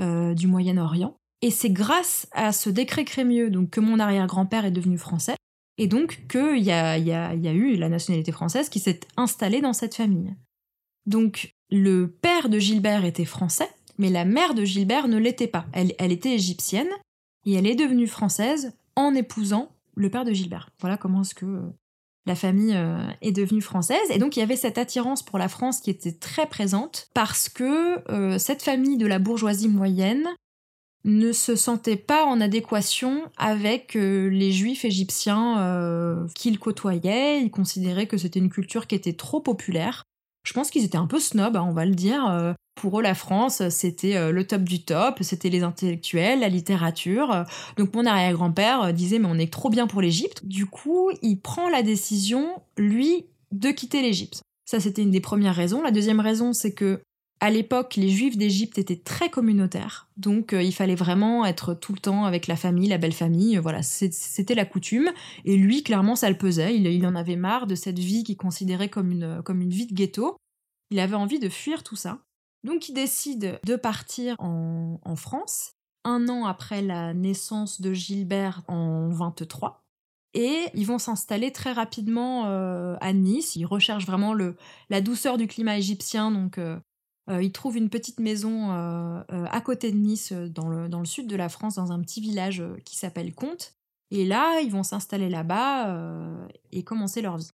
euh, du Moyen-Orient. Et c'est grâce à ce décret Crémieux donc, que mon arrière-grand-père est devenu français, et donc qu'il y a, y, a, eu la nationalité française qui s'est installée dans cette famille. Donc le père de Gilbert était français, mais la mère de Gilbert ne l'était pas. Elle, était égyptienne, et elle est devenue française en épousant le père de Gilbert. Voilà comment est-ce que la famille euh, est devenue française. Et donc il y avait cette attirance pour la France qui était très présente parce que euh, cette famille de la bourgeoisie moyenne ne se sentait pas en adéquation avec euh, les juifs égyptiens qu'ils côtoyaient. Ils considéraient que c'était une culture qui était trop populaire. Je pense qu'ils étaient un peu snobs, hein, on va le dire. Pour eux, la France, c'était le top du top, c'était les intellectuels, la littérature. Donc mon arrière-grand-père disait mais on est trop bien pour l'Égypte. Du coup, il prend la décision, lui, de quitter l'Égypte. Ça, c'était une des premières raisons. La deuxième raison, c'est que à l'époque, les Juifs d'Égypte étaient très communautaires, donc il fallait vraiment être tout le temps avec la famille, la belle famille. Voilà, c'était la coutume. Et lui, clairement, ça le pesait. Il, en avait marre de cette vie qu'il considérait comme une, comme une vie de ghetto. Il avait envie de fuir tout ça. Donc il décide de partir en, France, un an après la naissance de Gilbert en 23. Et ils vont s'installer très rapidement euh, à Nice. Ils recherchent vraiment le, la douceur du climat égyptien. Donc euh, euh, ils trouvent une petite maison à côté de Nice, dans le, dans le, sud de la France, dans un petit village qui s'appelle Comte. Et là, ils vont s'installer là-bas et commencer leur vie.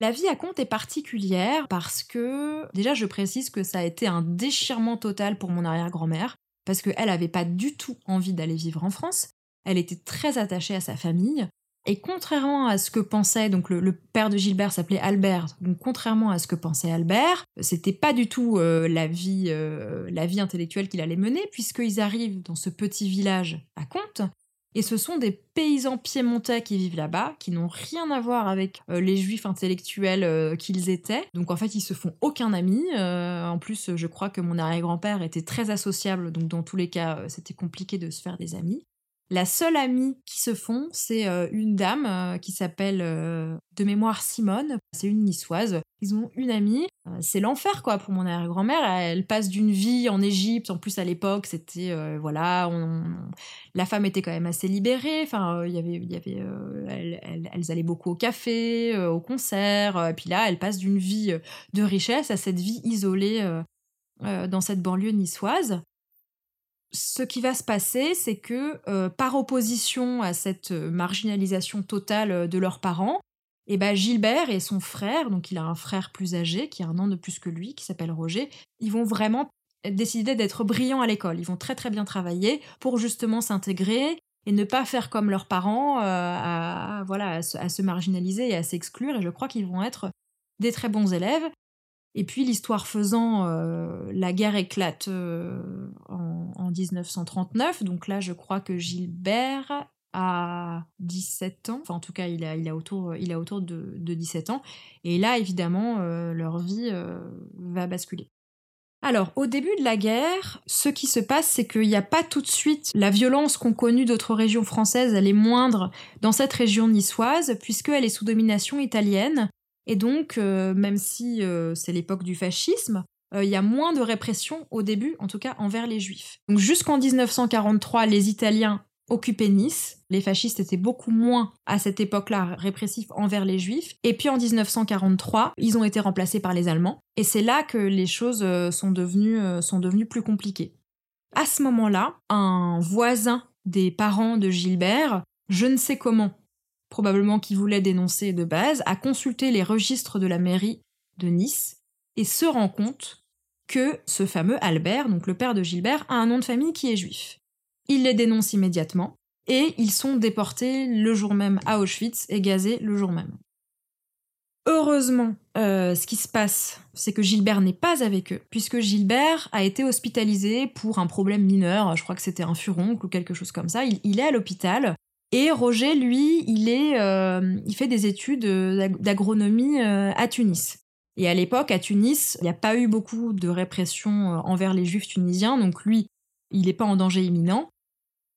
La vie à Comte est particulière parce que, déjà, je précise que ça a été un déchirement total pour mon arrière-grand-mère, parce qu'elle n'avait pas du tout envie d'aller vivre en France. Elle était très attachée à sa famille. Et contrairement à ce que pensait, donc le, père de Gilbert s'appelait Albert, donc contrairement à ce que pensait Albert, c'était pas du tout euh, la, vie, euh, la vie intellectuelle qu'il allait mener, puisqu'ils arrivent dans ce petit village à Comte, et ce sont des paysans piémontais qui vivent là-bas, qui n'ont rien à voir avec euh, les juifs intellectuels qu'ils étaient. Donc en fait, ils se font aucun ami. En plus, je crois que mon arrière-grand-père était très associable, donc dans tous les cas, c'était compliqué de se faire des amis. La seule amie qui se font, c'est euh, une dame euh, qui s'appelle euh, de mémoire Simone. C'est une niçoise. Ils ont une amie. c'est l'enfer quoi pour mon arrière-grand-mère. Elle passe d'une vie en Égypte. En plus à l'époque, c'était voilà, la femme était quand même assez libérée. Enfin, il y avait, y avait, elles, allaient beaucoup au café, au concert. puis là, elle passe d'une vie de richesse à cette vie isolée dans cette banlieue niçoise ce qui va se passer, c'est que euh, par opposition à cette euh, marginalisation totale euh, de leurs parents, eh ben Gilbert et son frère, donc il a un frère plus âgé qui a un an de plus que lui, qui s'appelle Roger, ils vont vraiment décider d'être brillants à l'école. Ils vont très très bien travailler pour justement s'intégrer et ne pas faire comme leurs parents, voilà, à se marginaliser et à s'exclure. Et je crois qu'ils vont être des très bons élèves. Et puis l'histoire faisant, euh, la guerre éclate euh, en, 1939. Donc là, je crois que Gilbert a 17 ans. Enfin, en tout cas, il a, il a autour, il a autour de, 17 ans. Et là, évidemment, euh, leur vie va basculer. Alors, au début de la guerre, ce qui se passe, c'est qu'il n'y a pas tout de suite la violence qu'ont connue d'autres régions françaises, elle est moindre dans cette région niçoise, puisqu'elle est sous domination italienne. Et donc, euh, même si euh, c'est l'époque du fascisme, euh, il y a moins de répression au début, en tout cas envers les juifs. Donc jusqu'en 1943, les Italiens occupaient Nice. Les fascistes étaient beaucoup moins à cette époque-là répressifs envers les juifs. Et puis en 1943, ils ont été remplacés par les Allemands. Et c'est là que les choses sont devenues, sont devenues plus compliquées. À ce moment-là, un voisin des parents de Gilbert, je ne sais comment, probablement qui voulait dénoncer de base, a consulté les registres de la mairie de Nice et se rend compte que ce fameux Albert, donc le père de Gilbert, a un nom de famille qui est juif. Il les dénonce immédiatement et ils sont déportés le jour même à Auschwitz et gazés le jour même. Heureusement, euh, ce qui se passe, c'est que Gilbert n'est pas avec eux, puisque Gilbert a été hospitalisé pour un problème mineur, je crois que c'était un furoncle ou quelque chose comme ça. il est à l'hôpital, et Roger, lui, il, est, euh, il fait des études euh, d'agronomie euh, à Tunis. Et à l'époque, à Tunis, il n'y a pas eu beaucoup de répression envers les juifs tunisiens, donc lui, il n'est pas en danger imminent.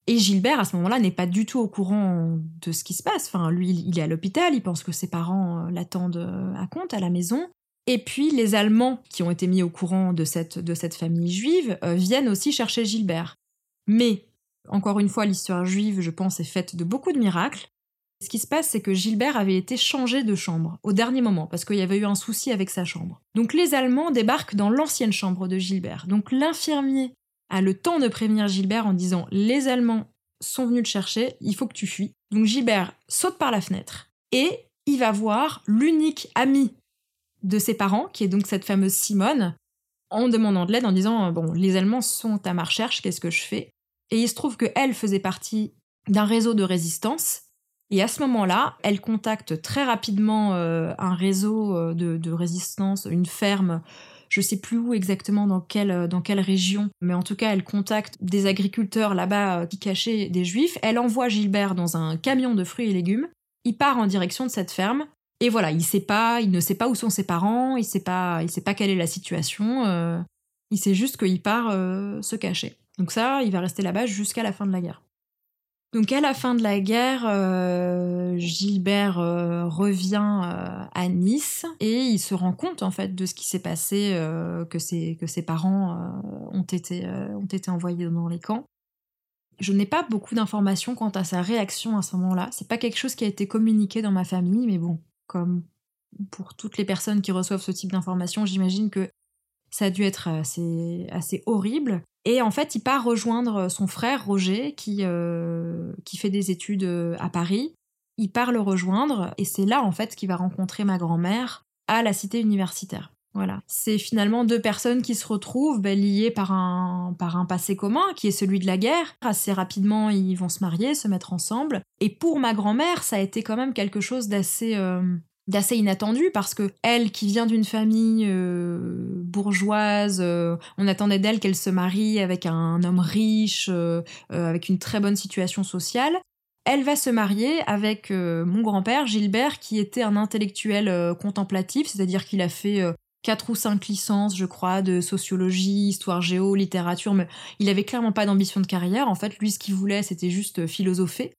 Et Gilbert, à ce moment-là, n'est pas du tout au courant de ce qui se passe. Enfin, lui, il est à l'hôpital, il pense que ses parents l'attendent à compte à la maison. Et puis, les Allemands, qui ont été mis au courant de cette, de cette famille juive, viennent aussi chercher Gilbert. Mais encore une fois, l'histoire juive, je pense, est faite de beaucoup de miracles. Ce qui se passe, c'est que Gilbert avait été changé de chambre au dernier moment, parce qu'il y avait eu un souci avec sa chambre. Donc les Allemands débarquent dans l'ancienne chambre de Gilbert. Donc l'infirmier a le temps de prévenir Gilbert en disant Les Allemands sont venus te chercher, il faut que tu fuis. Donc Gilbert saute par la fenêtre et il va voir l'unique amie de ses parents, qui est donc cette fameuse Simone, en demandant de l'aide, en disant Bon, les Allemands sont à ma recherche, qu'est-ce que je fais? Et il se trouve qu'elle faisait partie d'un réseau de résistance. Et à ce moment-là, elle contacte très rapidement euh, un réseau euh, de, résistance, une ferme, je sais plus où exactement, dans quelle, euh, dans quelle région, mais en tout cas, elle contacte des agriculteurs là-bas qui cachaient des juifs. Elle envoie Gilbert dans un camion de fruits et légumes. Il part en direction de cette ferme. Et voilà, il sait pas, il ne sait pas où sont ses parents, il sait pas, il sait pas quelle est la situation. il sait juste qu'il part se cacher. Donc ça, il va rester là-bas jusqu'à la fin de la guerre. Donc à la fin de la guerre, euh, Gilbert euh, revient euh, à Nice et il se rend compte en fait de ce qui s'est passé, que, ses, que ses parents ont, été, envoyés dans les camps. Je n'ai pas beaucoup d'informations quant à sa réaction à ce moment-là. C'est pas quelque chose qui a été communiqué dans ma famille, mais bon, comme pour toutes les personnes qui reçoivent ce type d'informations, j'imagine que ça a dû être assez horrible. Et en fait, il part rejoindre son frère Roger, qui, euh, qui fait des études euh, à Paris. Il part le rejoindre, et c'est là en fait qu'il va rencontrer ma grand-mère à la cité universitaire. Voilà. C'est finalement deux personnes qui se retrouvent ben, liées par un, par un passé commun, qui est celui de la guerre. Assez rapidement, ils vont se marier, se mettre ensemble. Et pour ma grand-mère, ça a été quand même quelque chose d'assez euh, d'assez inattendu parce que elle qui vient d'une famille euh, bourgeoise, euh, on attendait d'elle qu'elle se marie avec un homme riche, euh, avec une très bonne situation sociale. Elle va se marier avec mon grand-père Gilbert qui était un intellectuel contemplatif, c'est-à-dire qu'il a fait quatre ou cinq licences, je crois, de sociologie, histoire géo, littérature, mais il avait clairement pas d'ambition de carrière. En fait, lui, ce qu'il voulait, c'était juste philosopher.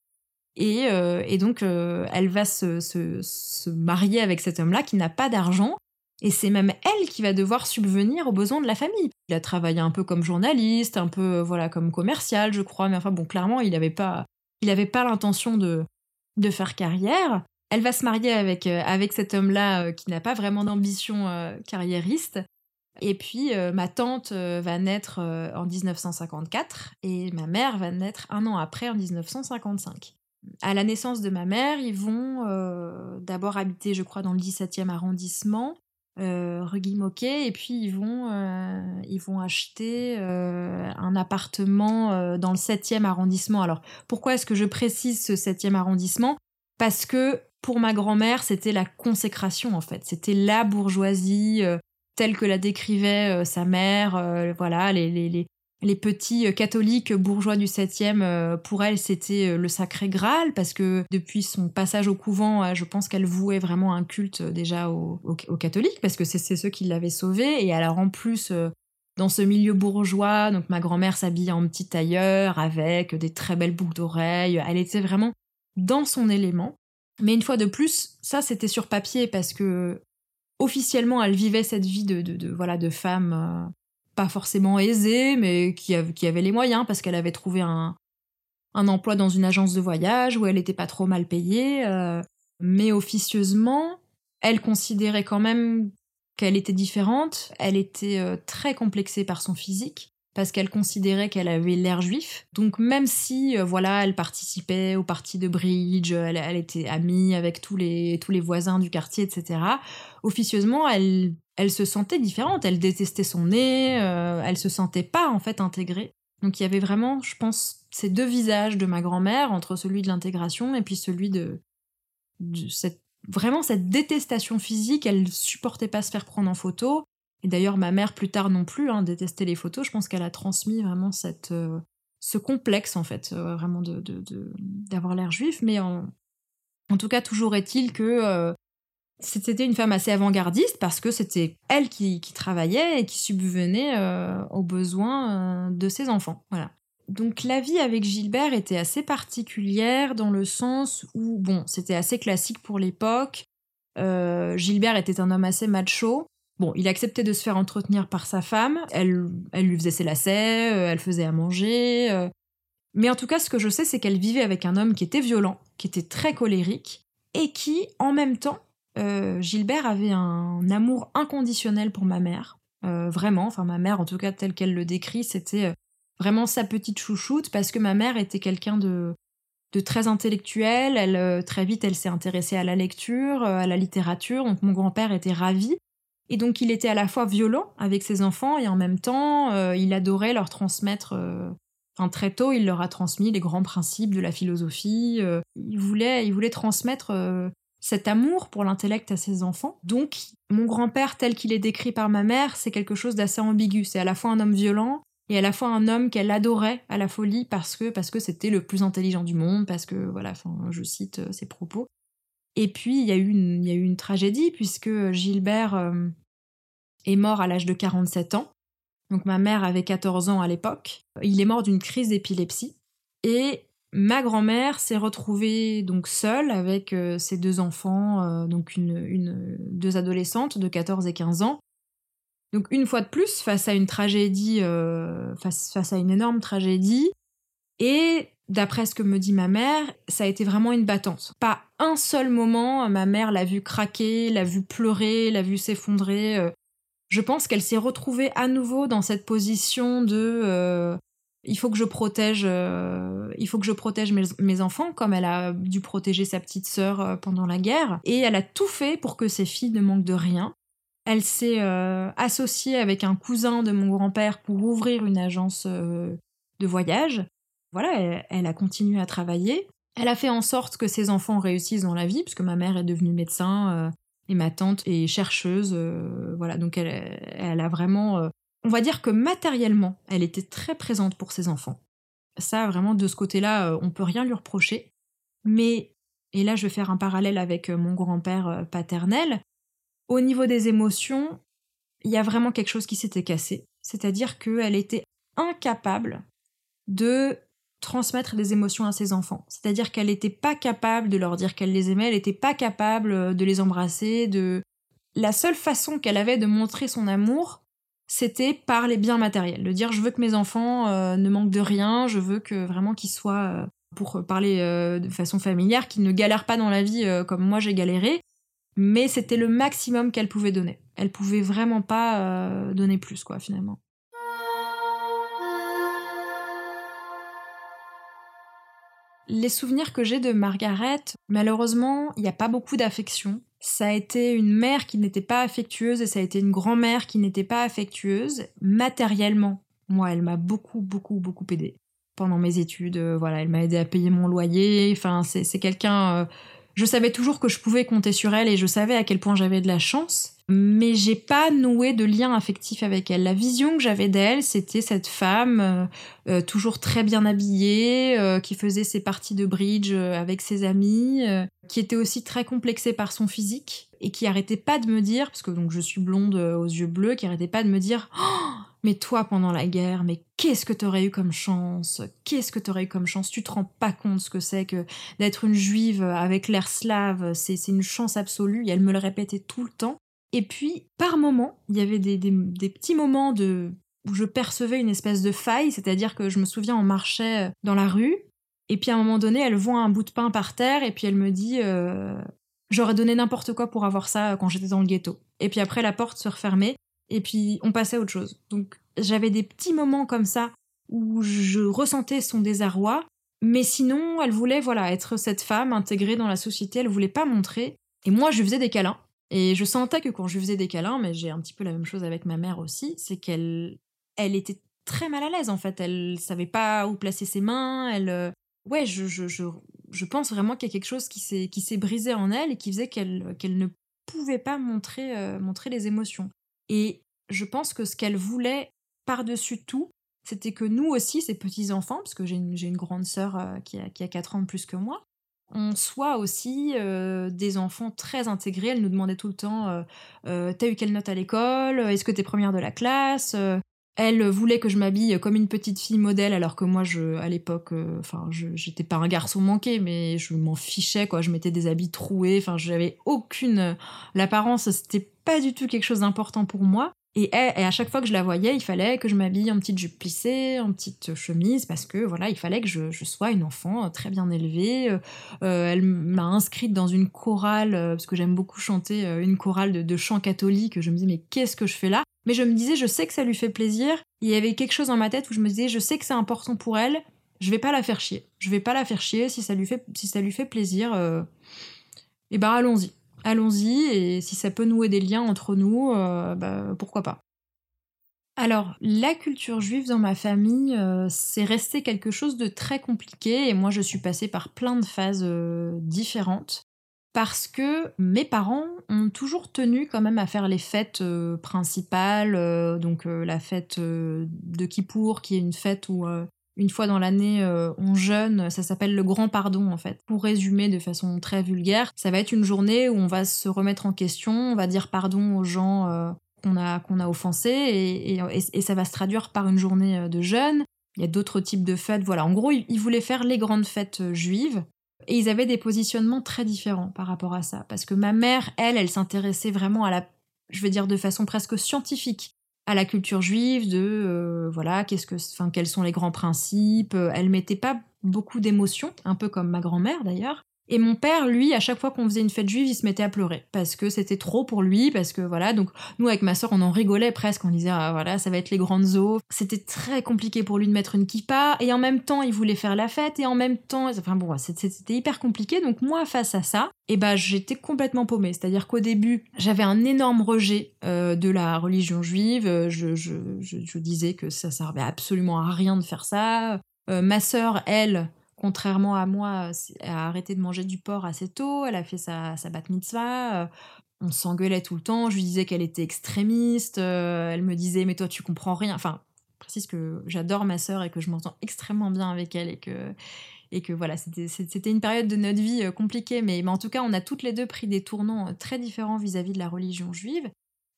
Euh, et, donc, euh, elle va se, marier avec cet homme-là qui n'a pas d'argent. Et c'est même elle qui va devoir subvenir aux besoins de la famille. Il a travaillé un peu comme journaliste, un peu euh, voilà comme commercial, je crois. Mais enfin bon, clairement, il n'avait pas, il avait pas l'intention de, de faire carrière. Elle va se marier avec, avec cet homme-là qui n'a pas vraiment d'ambition carriériste. Et puis ma tante va naître en 1954 et ma mère va naître un an après en 1955 à la naissance de ma mère, ils vont euh, d'abord habiter, je crois, dans le 17e arrondissement, euh, Moquet, et puis ils vont, euh, ils vont acheter euh, un appartement dans le 7e arrondissement. Alors, pourquoi est-ce que je précise ce 7e arrondissement? Parce que pour ma grand-mère, c'était la consécration, en fait. C'était la bourgeoisie telle que la décrivait sa mère, voilà, les, les, les petits euh, catholiques bourgeois du 7e, euh, pour elle, c'était euh, le sacré Graal, parce que depuis son passage au couvent, je pense qu'elle vouait vraiment un culte déjà aux, catholiques, parce que c'est ceux qui l'avaient sauvée. Et alors en plus, dans ce milieu bourgeois, donc ma grand-mère s'habillait en petit tailleur, avec des très belles boucles d'oreilles. Elle était vraiment dans son élément. Mais une fois de plus, ça c'était sur papier, parce que officiellement, elle vivait cette vie de, voilà, de femme pas forcément aisée, mais qui, avait les moyens parce qu'elle avait trouvé un, emploi dans une agence de voyage où elle n'était pas trop mal payée. Euh, mais officieusement, elle considérait quand même qu'elle était différente. Elle était euh, très complexée par son physique parce qu'elle considérait qu'elle avait l'air juif. Donc même si, euh, voilà, elle participait aux parties de bridge, elle, était amie avec tous les, tous les voisins du quartier, etc. Officieusement, elle elle se sentait différente, elle détestait son nez, euh, elle se sentait pas en fait intégrée. Donc il y avait vraiment, je pense, ces deux visages de ma grand-mère, entre celui de l'intégration et puis celui de, vraiment cette détestation physique, elle supportait pas se faire prendre en photo. Et d'ailleurs ma mère plus tard non plus hein, détestait les photos, je pense qu'elle a transmis vraiment cette, euh, ce complexe en fait, euh, vraiment de, d'avoir l'air juif, mais en, en tout cas toujours est-il que c'était une femme assez avant-gardiste parce que c'était elle qui, travaillait et qui subvenait euh, aux besoins euh, de ses enfants. Voilà. Donc la vie avec Gilbert était assez particulière dans le sens où, bon, c'était assez classique pour l'époque. Euh, Gilbert était un homme assez macho. Bon, il acceptait de se faire entretenir par sa femme. Elle, elle lui faisait ses lacets, elle faisait à manger. Mais en tout cas, ce que je sais, c'est qu'elle vivait avec un homme qui était violent, qui était très colérique, et qui, en même temps, euh, Gilbert avait un amour inconditionnel pour ma mère. Euh, vraiment, enfin ma mère en tout cas telle qu'elle le décrit, c'était euh, vraiment sa petite chouchoute parce que ma mère était quelqu'un de de très intellectuelle. Elle, très vite, elle s'est intéressée à la lecture, à la littérature. Donc mon grand-père était ravi. Et donc il était à la fois violent avec ses enfants et en même temps, il adorait leur transmettre très tôt, il leur a transmis les grands principes de la philosophie. il, voulait, il voulait transmettre cet amour pour l'intellect à ses enfants. Donc, mon grand-père, tel qu'il est décrit par ma mère, c'est quelque chose d'assez ambigu. C'est à la fois un homme violent et à la fois un homme qu'elle adorait à la folie parce que parce que c'était le plus intelligent du monde, parce que voilà, je cite euh, ses propos. Et puis il y a eu une, y a une tragédie puisque Gilbert euh, est mort à l'âge de 47 ans. Donc ma mère avait 14 ans à l'époque. Il est mort d'une crise d'épilepsie et Ma grand-mère s'est retrouvée donc seule avec euh, ses deux enfants, euh, donc une, deux adolescentes de 14 et 15 ans. Donc une fois de plus, face à une tragédie, euh, face, à une énorme tragédie, et d'après ce que me dit ma mère, ça a été vraiment une battante. Pas un seul moment, ma mère l'a vu craquer, l'a vu pleurer, l'a vu s'effondrer. Je pense qu'elle s'est retrouvée à nouveau dans cette position de il faut que je protège, euh, il faut que je protège mes, enfants, comme elle a dû protéger sa petite sœur euh, pendant la guerre. Et elle a tout fait pour que ses filles ne manquent de rien. Elle s'est euh, associée avec un cousin de mon grand-père pour ouvrir une agence de voyage. Voilà, elle, a continué à travailler. Elle a fait en sorte que ses enfants réussissent dans la vie, puisque ma mère est devenue médecin et ma tante est chercheuse. voilà, donc elle, elle a vraiment on va dire que matériellement, elle était très présente pour ses enfants. Ça, vraiment, de ce côté-là, euh, on peut rien lui reprocher. Mais, et là je vais faire un parallèle avec euh, mon grand-père euh, paternel, au niveau des émotions, il y a vraiment quelque chose qui s'était cassé. C'est-à-dire qu'elle était incapable de transmettre des émotions à ses enfants. C'est-à-dire qu'elle n'était pas capable de leur dire qu'elle les aimait, elle n'était pas capable de les embrasser, de... La seule façon qu'elle avait de montrer son amour, c'était par les biens matériels. De dire je veux que mes enfants euh, ne manquent de rien, je veux que vraiment qu'ils soient, euh, pour parler euh, de façon familière, qu'ils ne galèrent pas dans la vie comme moi j'ai galéré. Mais c'était le maximum qu'elle pouvait donner. Elle pouvait vraiment pas donner plus, quoi, finalement. Les souvenirs que j'ai de Margaret, malheureusement, il n'y a pas beaucoup d'affection ça a été une mère qui n'était pas affectueuse et ça a été une grand-mère qui n'était pas affectueuse. Matériellement, moi, elle m'a beaucoup, beaucoup, beaucoup aidé pendant mes études. Euh, voilà, elle m'a aidé à payer mon loyer. Enfin, c'est quelqu'un. Je savais toujours que je pouvais compter sur elle et je savais à quel point j'avais de la chance mais j'ai pas noué de lien affectif avec elle. La vision que j'avais d'elle, c'était cette femme euh, euh, toujours très bien habillée, euh, qui faisait ses parties de bridge avec ses amis, qui était aussi très complexée par son physique et qui arrêtait pas de me dire, parce que donc je suis blonde aux yeux bleus, qui arrêtait pas de me dire, oh, mais toi pendant la guerre, mais qu'est-ce que t'aurais eu comme chance? Qu'est-ce que t'aurais eu comme chance? Tu te rends pas compte ce que c'est que d'être une juive avec l'air slave, c'est une chance absolue. Et elle me le répétait tout le temps. Et puis, par moment, il y avait des, petits moments de, où je percevais une espèce de faille, c'est-à-dire que je me souviens, on marchait euh, dans la rue, et puis à un moment donné, elle voit un bout de pain par terre, et puis elle me dit euh, J'aurais donné n'importe quoi pour avoir ça quand j'étais dans le ghetto. Et puis après, la porte se refermait, et puis on passait à autre chose. Donc j'avais des petits moments comme ça où je ressentais son désarroi, mais sinon, elle voulait voilà être cette femme intégrée dans la société, elle voulait pas montrer. Et moi, je faisais des câlins. Et je sentais que quand je lui faisais des câlins, mais j'ai un petit peu la même chose avec ma mère aussi, c'est qu'elle elle était très mal à l'aise en fait. Elle savait pas où placer ses mains. Elle, euh, ouais, je, je, je, je pense vraiment qu'il y a quelque chose qui s'est qui s'est brisé en elle et qui faisait qu'elle qu'elle ne pouvait pas montrer euh, montrer les émotions. Et je pense que ce qu'elle voulait par-dessus tout, c'était que nous aussi, ces petits enfants, parce que j'ai une, grande sœur euh, qui, a, qui a 4 ans plus que moi, on soit aussi euh, des enfants très intégrés. Elle nous demandait tout le temps euh, T'as eu quelle note à l'école? Est-ce que t'es première de la classe? Elle voulait que je m'habille comme une petite fille modèle, alors que moi, je, à l'époque, enfin, j'étais pas un garçon manqué, mais je m'en fichais, quoi. Je mettais des habits troués, enfin, j'avais aucune. L'apparence, c'était pas du tout quelque chose d'important pour moi. Et, à chaque fois que je la voyais, il fallait que je m'habille en petite jupe plissée, en petite chemise, parce que voilà, il fallait que je, sois une enfant euh, très bien élevée. Euh, euh, elle m'a inscrite dans une chorale, parce que j'aime beaucoup chanter une chorale de, de chant catholique. Je me disais, mais qu'est-ce que je fais là? Mais je me disais, je sais que ça lui fait plaisir. Il y avait quelque chose dans ma tête où je me disais, je sais que c'est important pour elle, je vais pas la faire chier. Je vais pas la faire chier si ça lui fait, plaisir. euh, eh ben allons-y. Allons-y, et si ça peut nouer des liens entre nous, euh, bah, pourquoi pas. Alors, la culture juive dans ma famille, euh, c'est resté quelque chose de très compliqué, et moi je suis passée par plein de phases euh, différentes, parce que mes parents ont toujours tenu quand même à faire les fêtes euh, principales, euh, donc euh, la fête de Kippour, qui est une fête où une fois dans l'année, on jeûne, ça s'appelle le grand pardon en fait. Pour résumer de façon très vulgaire, ça va être une journée où on va se remettre en question, on va dire pardon aux gens qu'on a, a offensés, et, et- ça va se traduire par une journée de jeûne. Il y a d'autres types de fêtes, voilà. En gros, ils, voulaient faire les grandes fêtes juives, et ils avaient des positionnements très différents par rapport à ça. Parce que ma mère, elle, elle s'intéressait vraiment à la, je vais dire de façon presque scientifique, à la culture juive, de euh, voilà, qu'est-ce que, enfin, quels sont les grands principes. Euh, Elle mettait pas beaucoup d'émotions, un peu comme ma grand-mère d'ailleurs. Et mon père, lui, à chaque fois qu'on faisait une fête juive, il se mettait à pleurer parce que c'était trop pour lui, parce que voilà. Donc nous, avec ma sœur, on en rigolait presque. On disait ah, voilà, ça va être les grandes eaux. C'était très compliqué pour lui de mettre une kippa, et en même temps, il voulait faire la fête, et en même temps, enfin bon, c'était hyper compliqué. Donc moi, face à ça, et ben j'étais complètement paumée. C'est-à-dire qu'au début, j'avais un énorme rejet euh, de la religion juive. Euh, je disais que ça servait absolument à rien de faire ça. Euh, ma sœur, elle, contrairement à moi, a arrêté de manger du porc assez tôt. Elle a fait sa, sa bat mitzvah. Euh, on s'engueulait tout le temps. Je lui disais qu'elle était extrémiste. Euh, elle me disait mais toi tu comprends rien. Enfin, précise que j'adore ma sœur et que je m'entends extrêmement bien avec elle et que et que voilà, c'était une période de notre vie euh, compliquée, mais, mais en tout cas, on a toutes les deux pris des tournants euh, très différents vis-à-vis de la religion juive.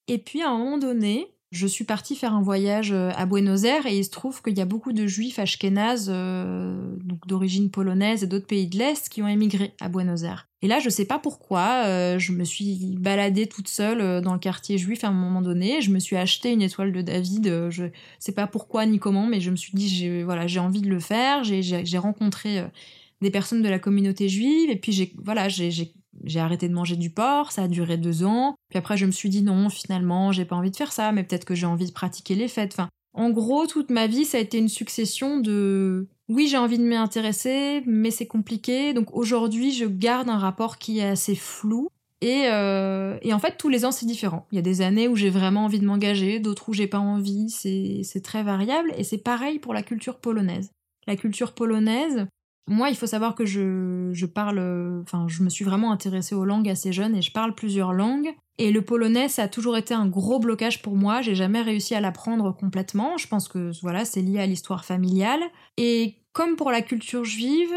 Et puis, à un moment donné, je suis partie faire un voyage euh, à Buenos Aires et il se trouve qu'il y a beaucoup de juifs ashkénazes, euh, donc d'origine polonaise et d'autres pays de l'Est, qui ont émigré à Buenos Aires. Et là, je sais pas pourquoi, euh, je me suis baladée toute seule euh, dans le quartier juif à un moment donné. Je me suis acheté une étoile de David. euh, je sais pas pourquoi ni comment, mais je me suis dit, j'ai voilà, j'ai envie de le faire. J'ai- rencontré des personnes de la communauté juive et puis j'ai voilà, j'ai j'ai- arrêté de manger du porc. Ça a duré deux ans. Puis après, je me suis dit non, finalement, j'ai pas envie de faire ça, mais peut-être que j'ai envie de pratiquer les fêtes. Enfin, en gros, toute ma vie, ça a été une succession de oui, j'ai envie de m'y intéresser, mais c'est compliqué. Donc aujourd'hui, je garde un rapport qui est assez flou. Et, euh, et en fait, tous les ans, c'est différent. Il y a des années où j'ai vraiment envie de m'engager, d'autres où j'ai pas envie. C'est très variable. Et c'est pareil pour la culture polonaise. La culture polonaise, moi, il faut savoir que je, je parle, enfin, je me suis vraiment intéressée aux langues assez jeune et je parle plusieurs langues. Et le polonais, ça a toujours été un gros blocage pour moi. J'ai jamais réussi à l'apprendre complètement. Je pense que voilà, c'est lié à l'histoire familiale. Et comme pour la culture juive,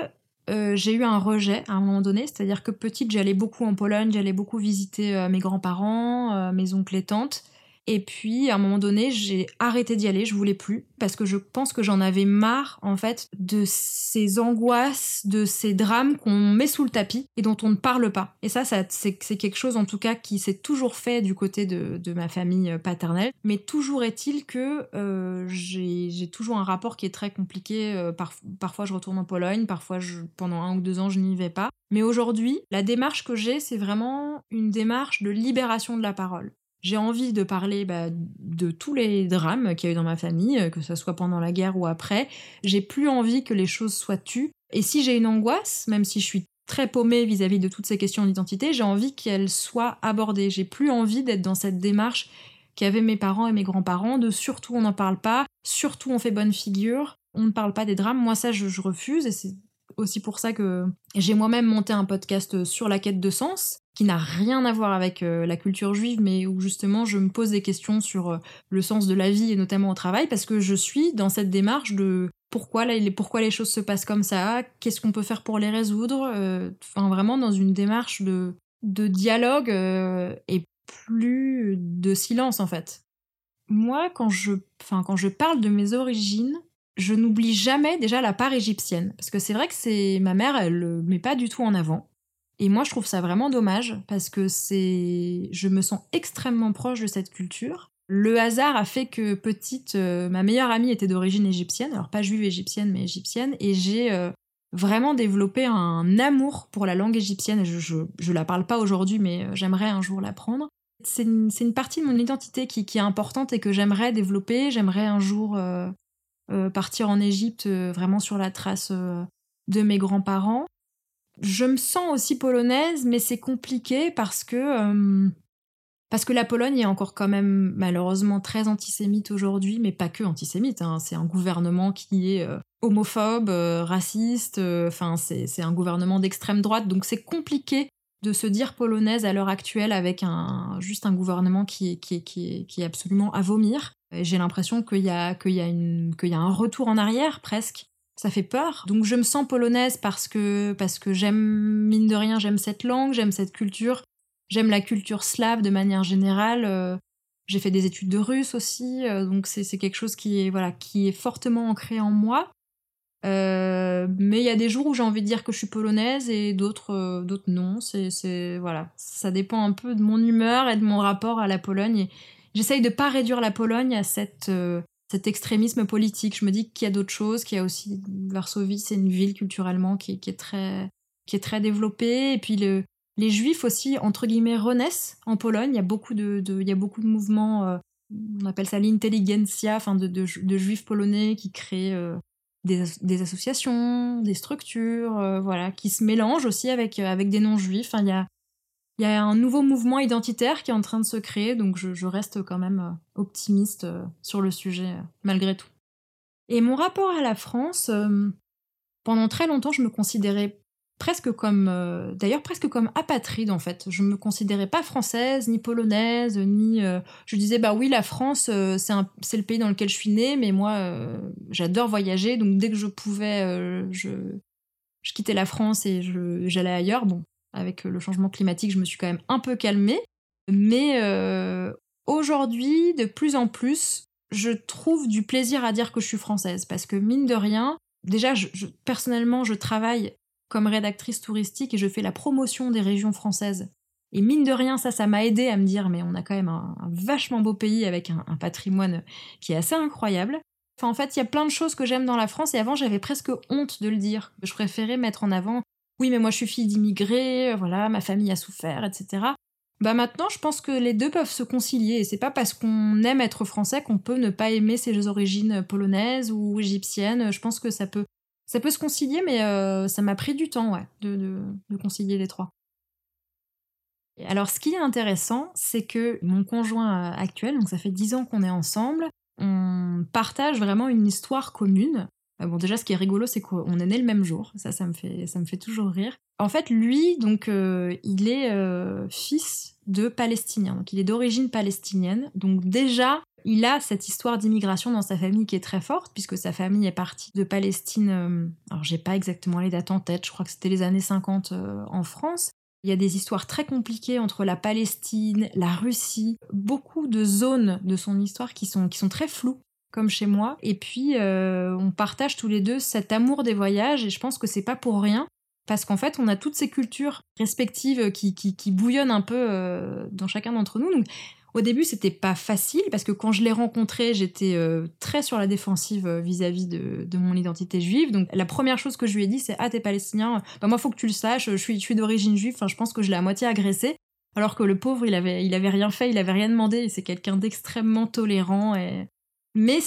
euh, j'ai eu un rejet à un moment donné. C'est-à-dire que petite, j'allais beaucoup en Pologne, j'allais beaucoup visiter euh, mes grands-parents, euh, mes oncles et tantes. Et puis, à un moment donné, j'ai arrêté d'y aller, je voulais plus, parce que je pense que j'en avais marre, en fait, de ces angoisses, de ces drames qu'on met sous le tapis et dont on ne parle pas. Et ça, c'est quelque chose, en tout cas, qui s'est toujours fait du côté de, ma famille euh, paternelle. Mais toujours est-il que euh, j'ai toujours un rapport qui est très compliqué. euh, par- parfois, je retourne en Pologne, parfois, pendant un ou deux ans, je n'y vais pas. Mais aujourd'hui, la démarche que j'ai, c'est vraiment une démarche de libération de la parole. J'ai envie de parler bah, de tous les drames qu'il y a eu dans ma famille, euh, que ce soit pendant la guerre ou après. J'ai plus envie que les choses soient tues. Et si j'ai une angoisse, même si je suis très paumée vis-à-vis de toutes ces questions d'identité, j'ai envie qu'elles soient abordées. J'ai plus envie d'être dans cette démarche qu'avaient mes parents et mes grands-parents de surtout on n'en parle pas, surtout on fait bonne figure, on ne parle pas des drames. Moi ça je, je refuse et c'est aussi pour ça que j'ai moi-même monté un podcast sur la quête de sens qui n'a rien à voir avec euh, la culture juive, mais où justement je me pose des questions sur euh, le sens de la vie et notamment au travail, parce que je suis dans cette démarche de pourquoi, pourquoi les choses se passent comme ça, qu'est-ce qu'on peut faire pour les résoudre, euh, enfin vraiment dans une démarche de, de dialogue euh, et plus de silence en fait. Moi, quand je, quand je parle de mes origines, je n'oublie jamais déjà la part égyptienne, parce que c'est vrai que c'est ma mère, elle le met pas du tout en avant. Et moi, je trouve ça vraiment dommage parce que c'est, je me sens extrêmement proche de cette culture. Le hasard a fait que petite, euh, ma meilleure amie était d'origine égyptienne, alors pas juive égyptienne, mais égyptienne, et j'ai euh, vraiment développé un amour pour la langue égyptienne. Je, je, la parle pas aujourd'hui, mais euh, j'aimerais un jour l'apprendre. C'est une, une partie de mon identité qui, qui est importante et que j'aimerais développer. J'aimerais un jour partir en Égypte vraiment sur la trace de mes grands-parents. Je me sens aussi polonaise, mais c'est compliqué parce que parce que la Pologne est encore quand même malheureusement très antisémite aujourd'hui, mais pas que antisémite. Hein. C'est un gouvernement qui est homophobe, raciste. Enfin, c'est un gouvernement d'extrême droite, donc c'est compliqué de se dire polonaise à l'heure actuelle avec un, juste un gouvernement qui, qui, qui, qui est absolument à vomir. J'ai l'impression qu'il y, a, y, y a un retour en arrière presque. Ça fait peur. Donc je me sens polonaise parce que, parce que j'aime, mine de rien, j'aime cette langue, j'aime cette culture, j'aime la culture slave de manière générale. Euh, j'ai fait des études de russe aussi, euh, donc c'est, c'est quelque chose qui est, voilà, qui est fortement ancré en moi. Euh, mais il y a des jours où j'ai envie de dire que je suis polonaise et d'autres d'autres non. C'est voilà, ça dépend un peu de mon humeur et de mon rapport à la Pologne. J'essaye de pas réduire la Pologne à cette euh, cet extrémisme politique. Je me dis qu'il y a d'autres choses, qu'il y a aussi Varsovie, c'est une ville culturellement qui, est très développée. Et puis le, les Juifs aussi entre guillemets renaissent en Pologne. Il y a beaucoup de, mouvements. on appelle ça l'intelligentsia, enfin de, juifs polonais qui créent des, associations, des structures, euh, voilà, qui se mélangent aussi avec, euh, avec des non-juifs. Il y, a, y a un nouveau mouvement identitaire qui est en train de se créer, donc je, reste quand même euh, optimiste sur le sujet, malgré tout. Et mon rapport à la France, pendant très longtemps, je me considérais presque comme, euh, d'ailleurs presque comme apatride en fait. Je me considérais pas française, ni polonaise, ni. Euh, je disais bah oui, la France, euh, c'est le pays dans lequel je suis née, mais moi, j'adore voyager, donc dès que je pouvais, je, je quittais la France et j'allais ailleurs. Bon, avec le changement climatique, je me suis quand même un peu calmée, mais aujourd'hui, de plus en plus, je trouve du plaisir à dire que je suis française, parce que mine de rien, déjà, personnellement, je travaille comme rédactrice touristique et je fais la promotion des régions françaises. Et mine de rien, ça, ça m'a aidé à me dire, mais on a quand même un, vachement beau pays avec un, patrimoine qui est assez incroyable. En fait, il y a plein de choses que j'aime dans la France et avant, j'avais presque honte de le dire. Je préférais mettre en avant, oui, mais moi, je suis fille d'immigrés, voilà, ma famille a souffert, etc. Bah maintenant, je pense que les deux peuvent se concilier et c'est pas parce qu'on aime être français qu'on peut ne pas aimer ses origines polonaises ou égyptiennes. Je pense que ça peut ça peut se concilier, mais euh, ça m'a pris du temps, ouais, de, concilier les trois. Alors, ce qui est intéressant, c'est que mon conjoint euh, actuel, donc ça fait dix ans qu'on est ensemble, on partage vraiment une histoire commune. Euh, bon, déjà, ce qui est rigolo, c'est qu'on est né le même jour. Ça, ça me fait, ça me fait toujours rire. En fait, lui, donc, il est fils de Palestiniens. Donc, il est d'origine palestinienne. Donc, déjà, il a cette histoire d'immigration dans sa famille qui est très forte, puisque sa famille est partie de Palestine, euh, alors j'ai pas exactement les dates en tête, je crois que c'était les années 50 euh, en France. Il y a des histoires très compliquées entre la Palestine, la Russie, beaucoup de zones de son histoire qui sont, qui sont très floues, comme chez moi. Et puis, euh, on partage tous les deux cet amour des voyages, et je pense que c'est pas pour rien, parce qu'en fait, on a toutes ces cultures respectives qui, qui, qui bouillonnent un peu dans chacun d'entre nous. Donc, au début, c'était pas facile parce que quand je l'ai rencontré, j'étais euh, très sur la défensive euh, vis-à-vis de, mon identité juive. Donc la première chose que je lui ai dit, c'est ah t'es palestinien, bah moi faut que tu le saches, je suis, d'origine juive. Enfin, je pense que je l'ai à moitié agressé. Alors que le pauvre, il avait, il rien fait, il avait rien demandé. C'est quelqu'un d'extrêmement tolérant. Et... Mais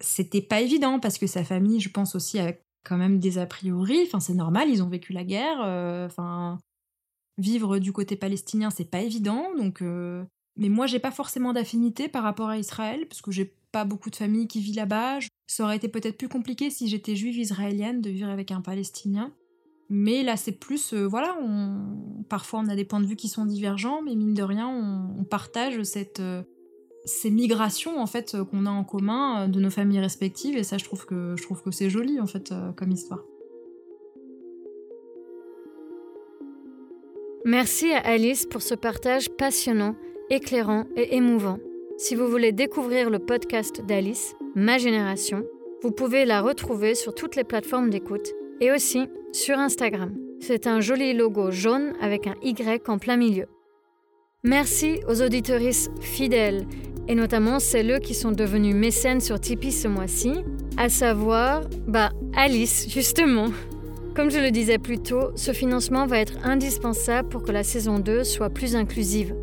c'était pas évident parce que sa famille, je pense aussi, a quand même des a priori. Enfin, c'est normal, ils ont vécu la guerre. Euh, enfin, vivre du côté palestinien, c'est pas évident. Donc, mais moi, j'ai pas forcément d'affinité par rapport à Israël, parce que j'ai pas beaucoup de famille qui vit là-bas. Ça aurait été peut-être plus compliqué si j'étais juive israélienne de vivre avec un Palestinien. Mais là, c'est plus, euh, voilà, on... parfois on a des points de vue qui sont divergents, mais mine de rien, on, partage cette, euh, ces migrations en fait euh, qu'on a en commun de nos familles respectives, et ça, je trouve que je trouve que c'est joli en fait comme histoire. Merci à Alice pour ce partage passionnant éclairant et émouvant. Si vous voulez découvrir le podcast d'Alice, Ma Génération, vous pouvez la retrouver sur toutes les plateformes d'écoute et aussi sur Instagram. C'est un joli logo jaune avec un Y en plein milieu. Merci aux auditoristes fidèles et notamment celles qui sont devenues mécènes sur Tipeee ce mois-ci, à savoir, bah, Alice, justement. Comme je le disais plus tôt, ce financement va être indispensable pour que la saison 2 soit plus inclusive.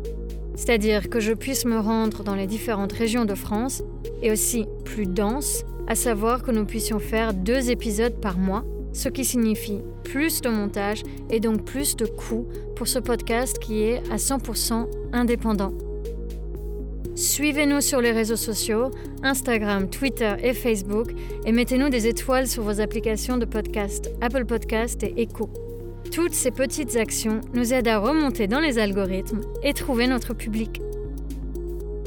C'est-à-dire que je puisse me rendre dans les différentes régions de France et aussi plus dense à savoir que nous puissions faire deux épisodes par mois, ce qui signifie plus de montage et donc plus de coûts pour ce podcast qui est à 100% indépendant. Suivez-nous sur les réseaux sociaux, Instagram, Twitter et Facebook, et mettez-nous des étoiles sur vos applications de podcast, Apple Podcast et Echo. Toutes ces petites actions nous aident à remonter dans les algorithmes et trouver notre public.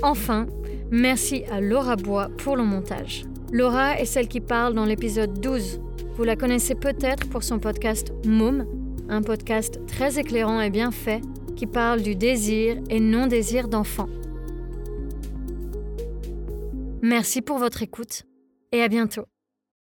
Enfin, merci à Laura Bois pour le montage. Laura est celle qui parle dans l'épisode 12. Vous la connaissez peut-être pour son podcast Môme, un podcast très éclairant et bien fait qui parle du désir et non-désir d'enfant. Merci pour votre écoute et à bientôt.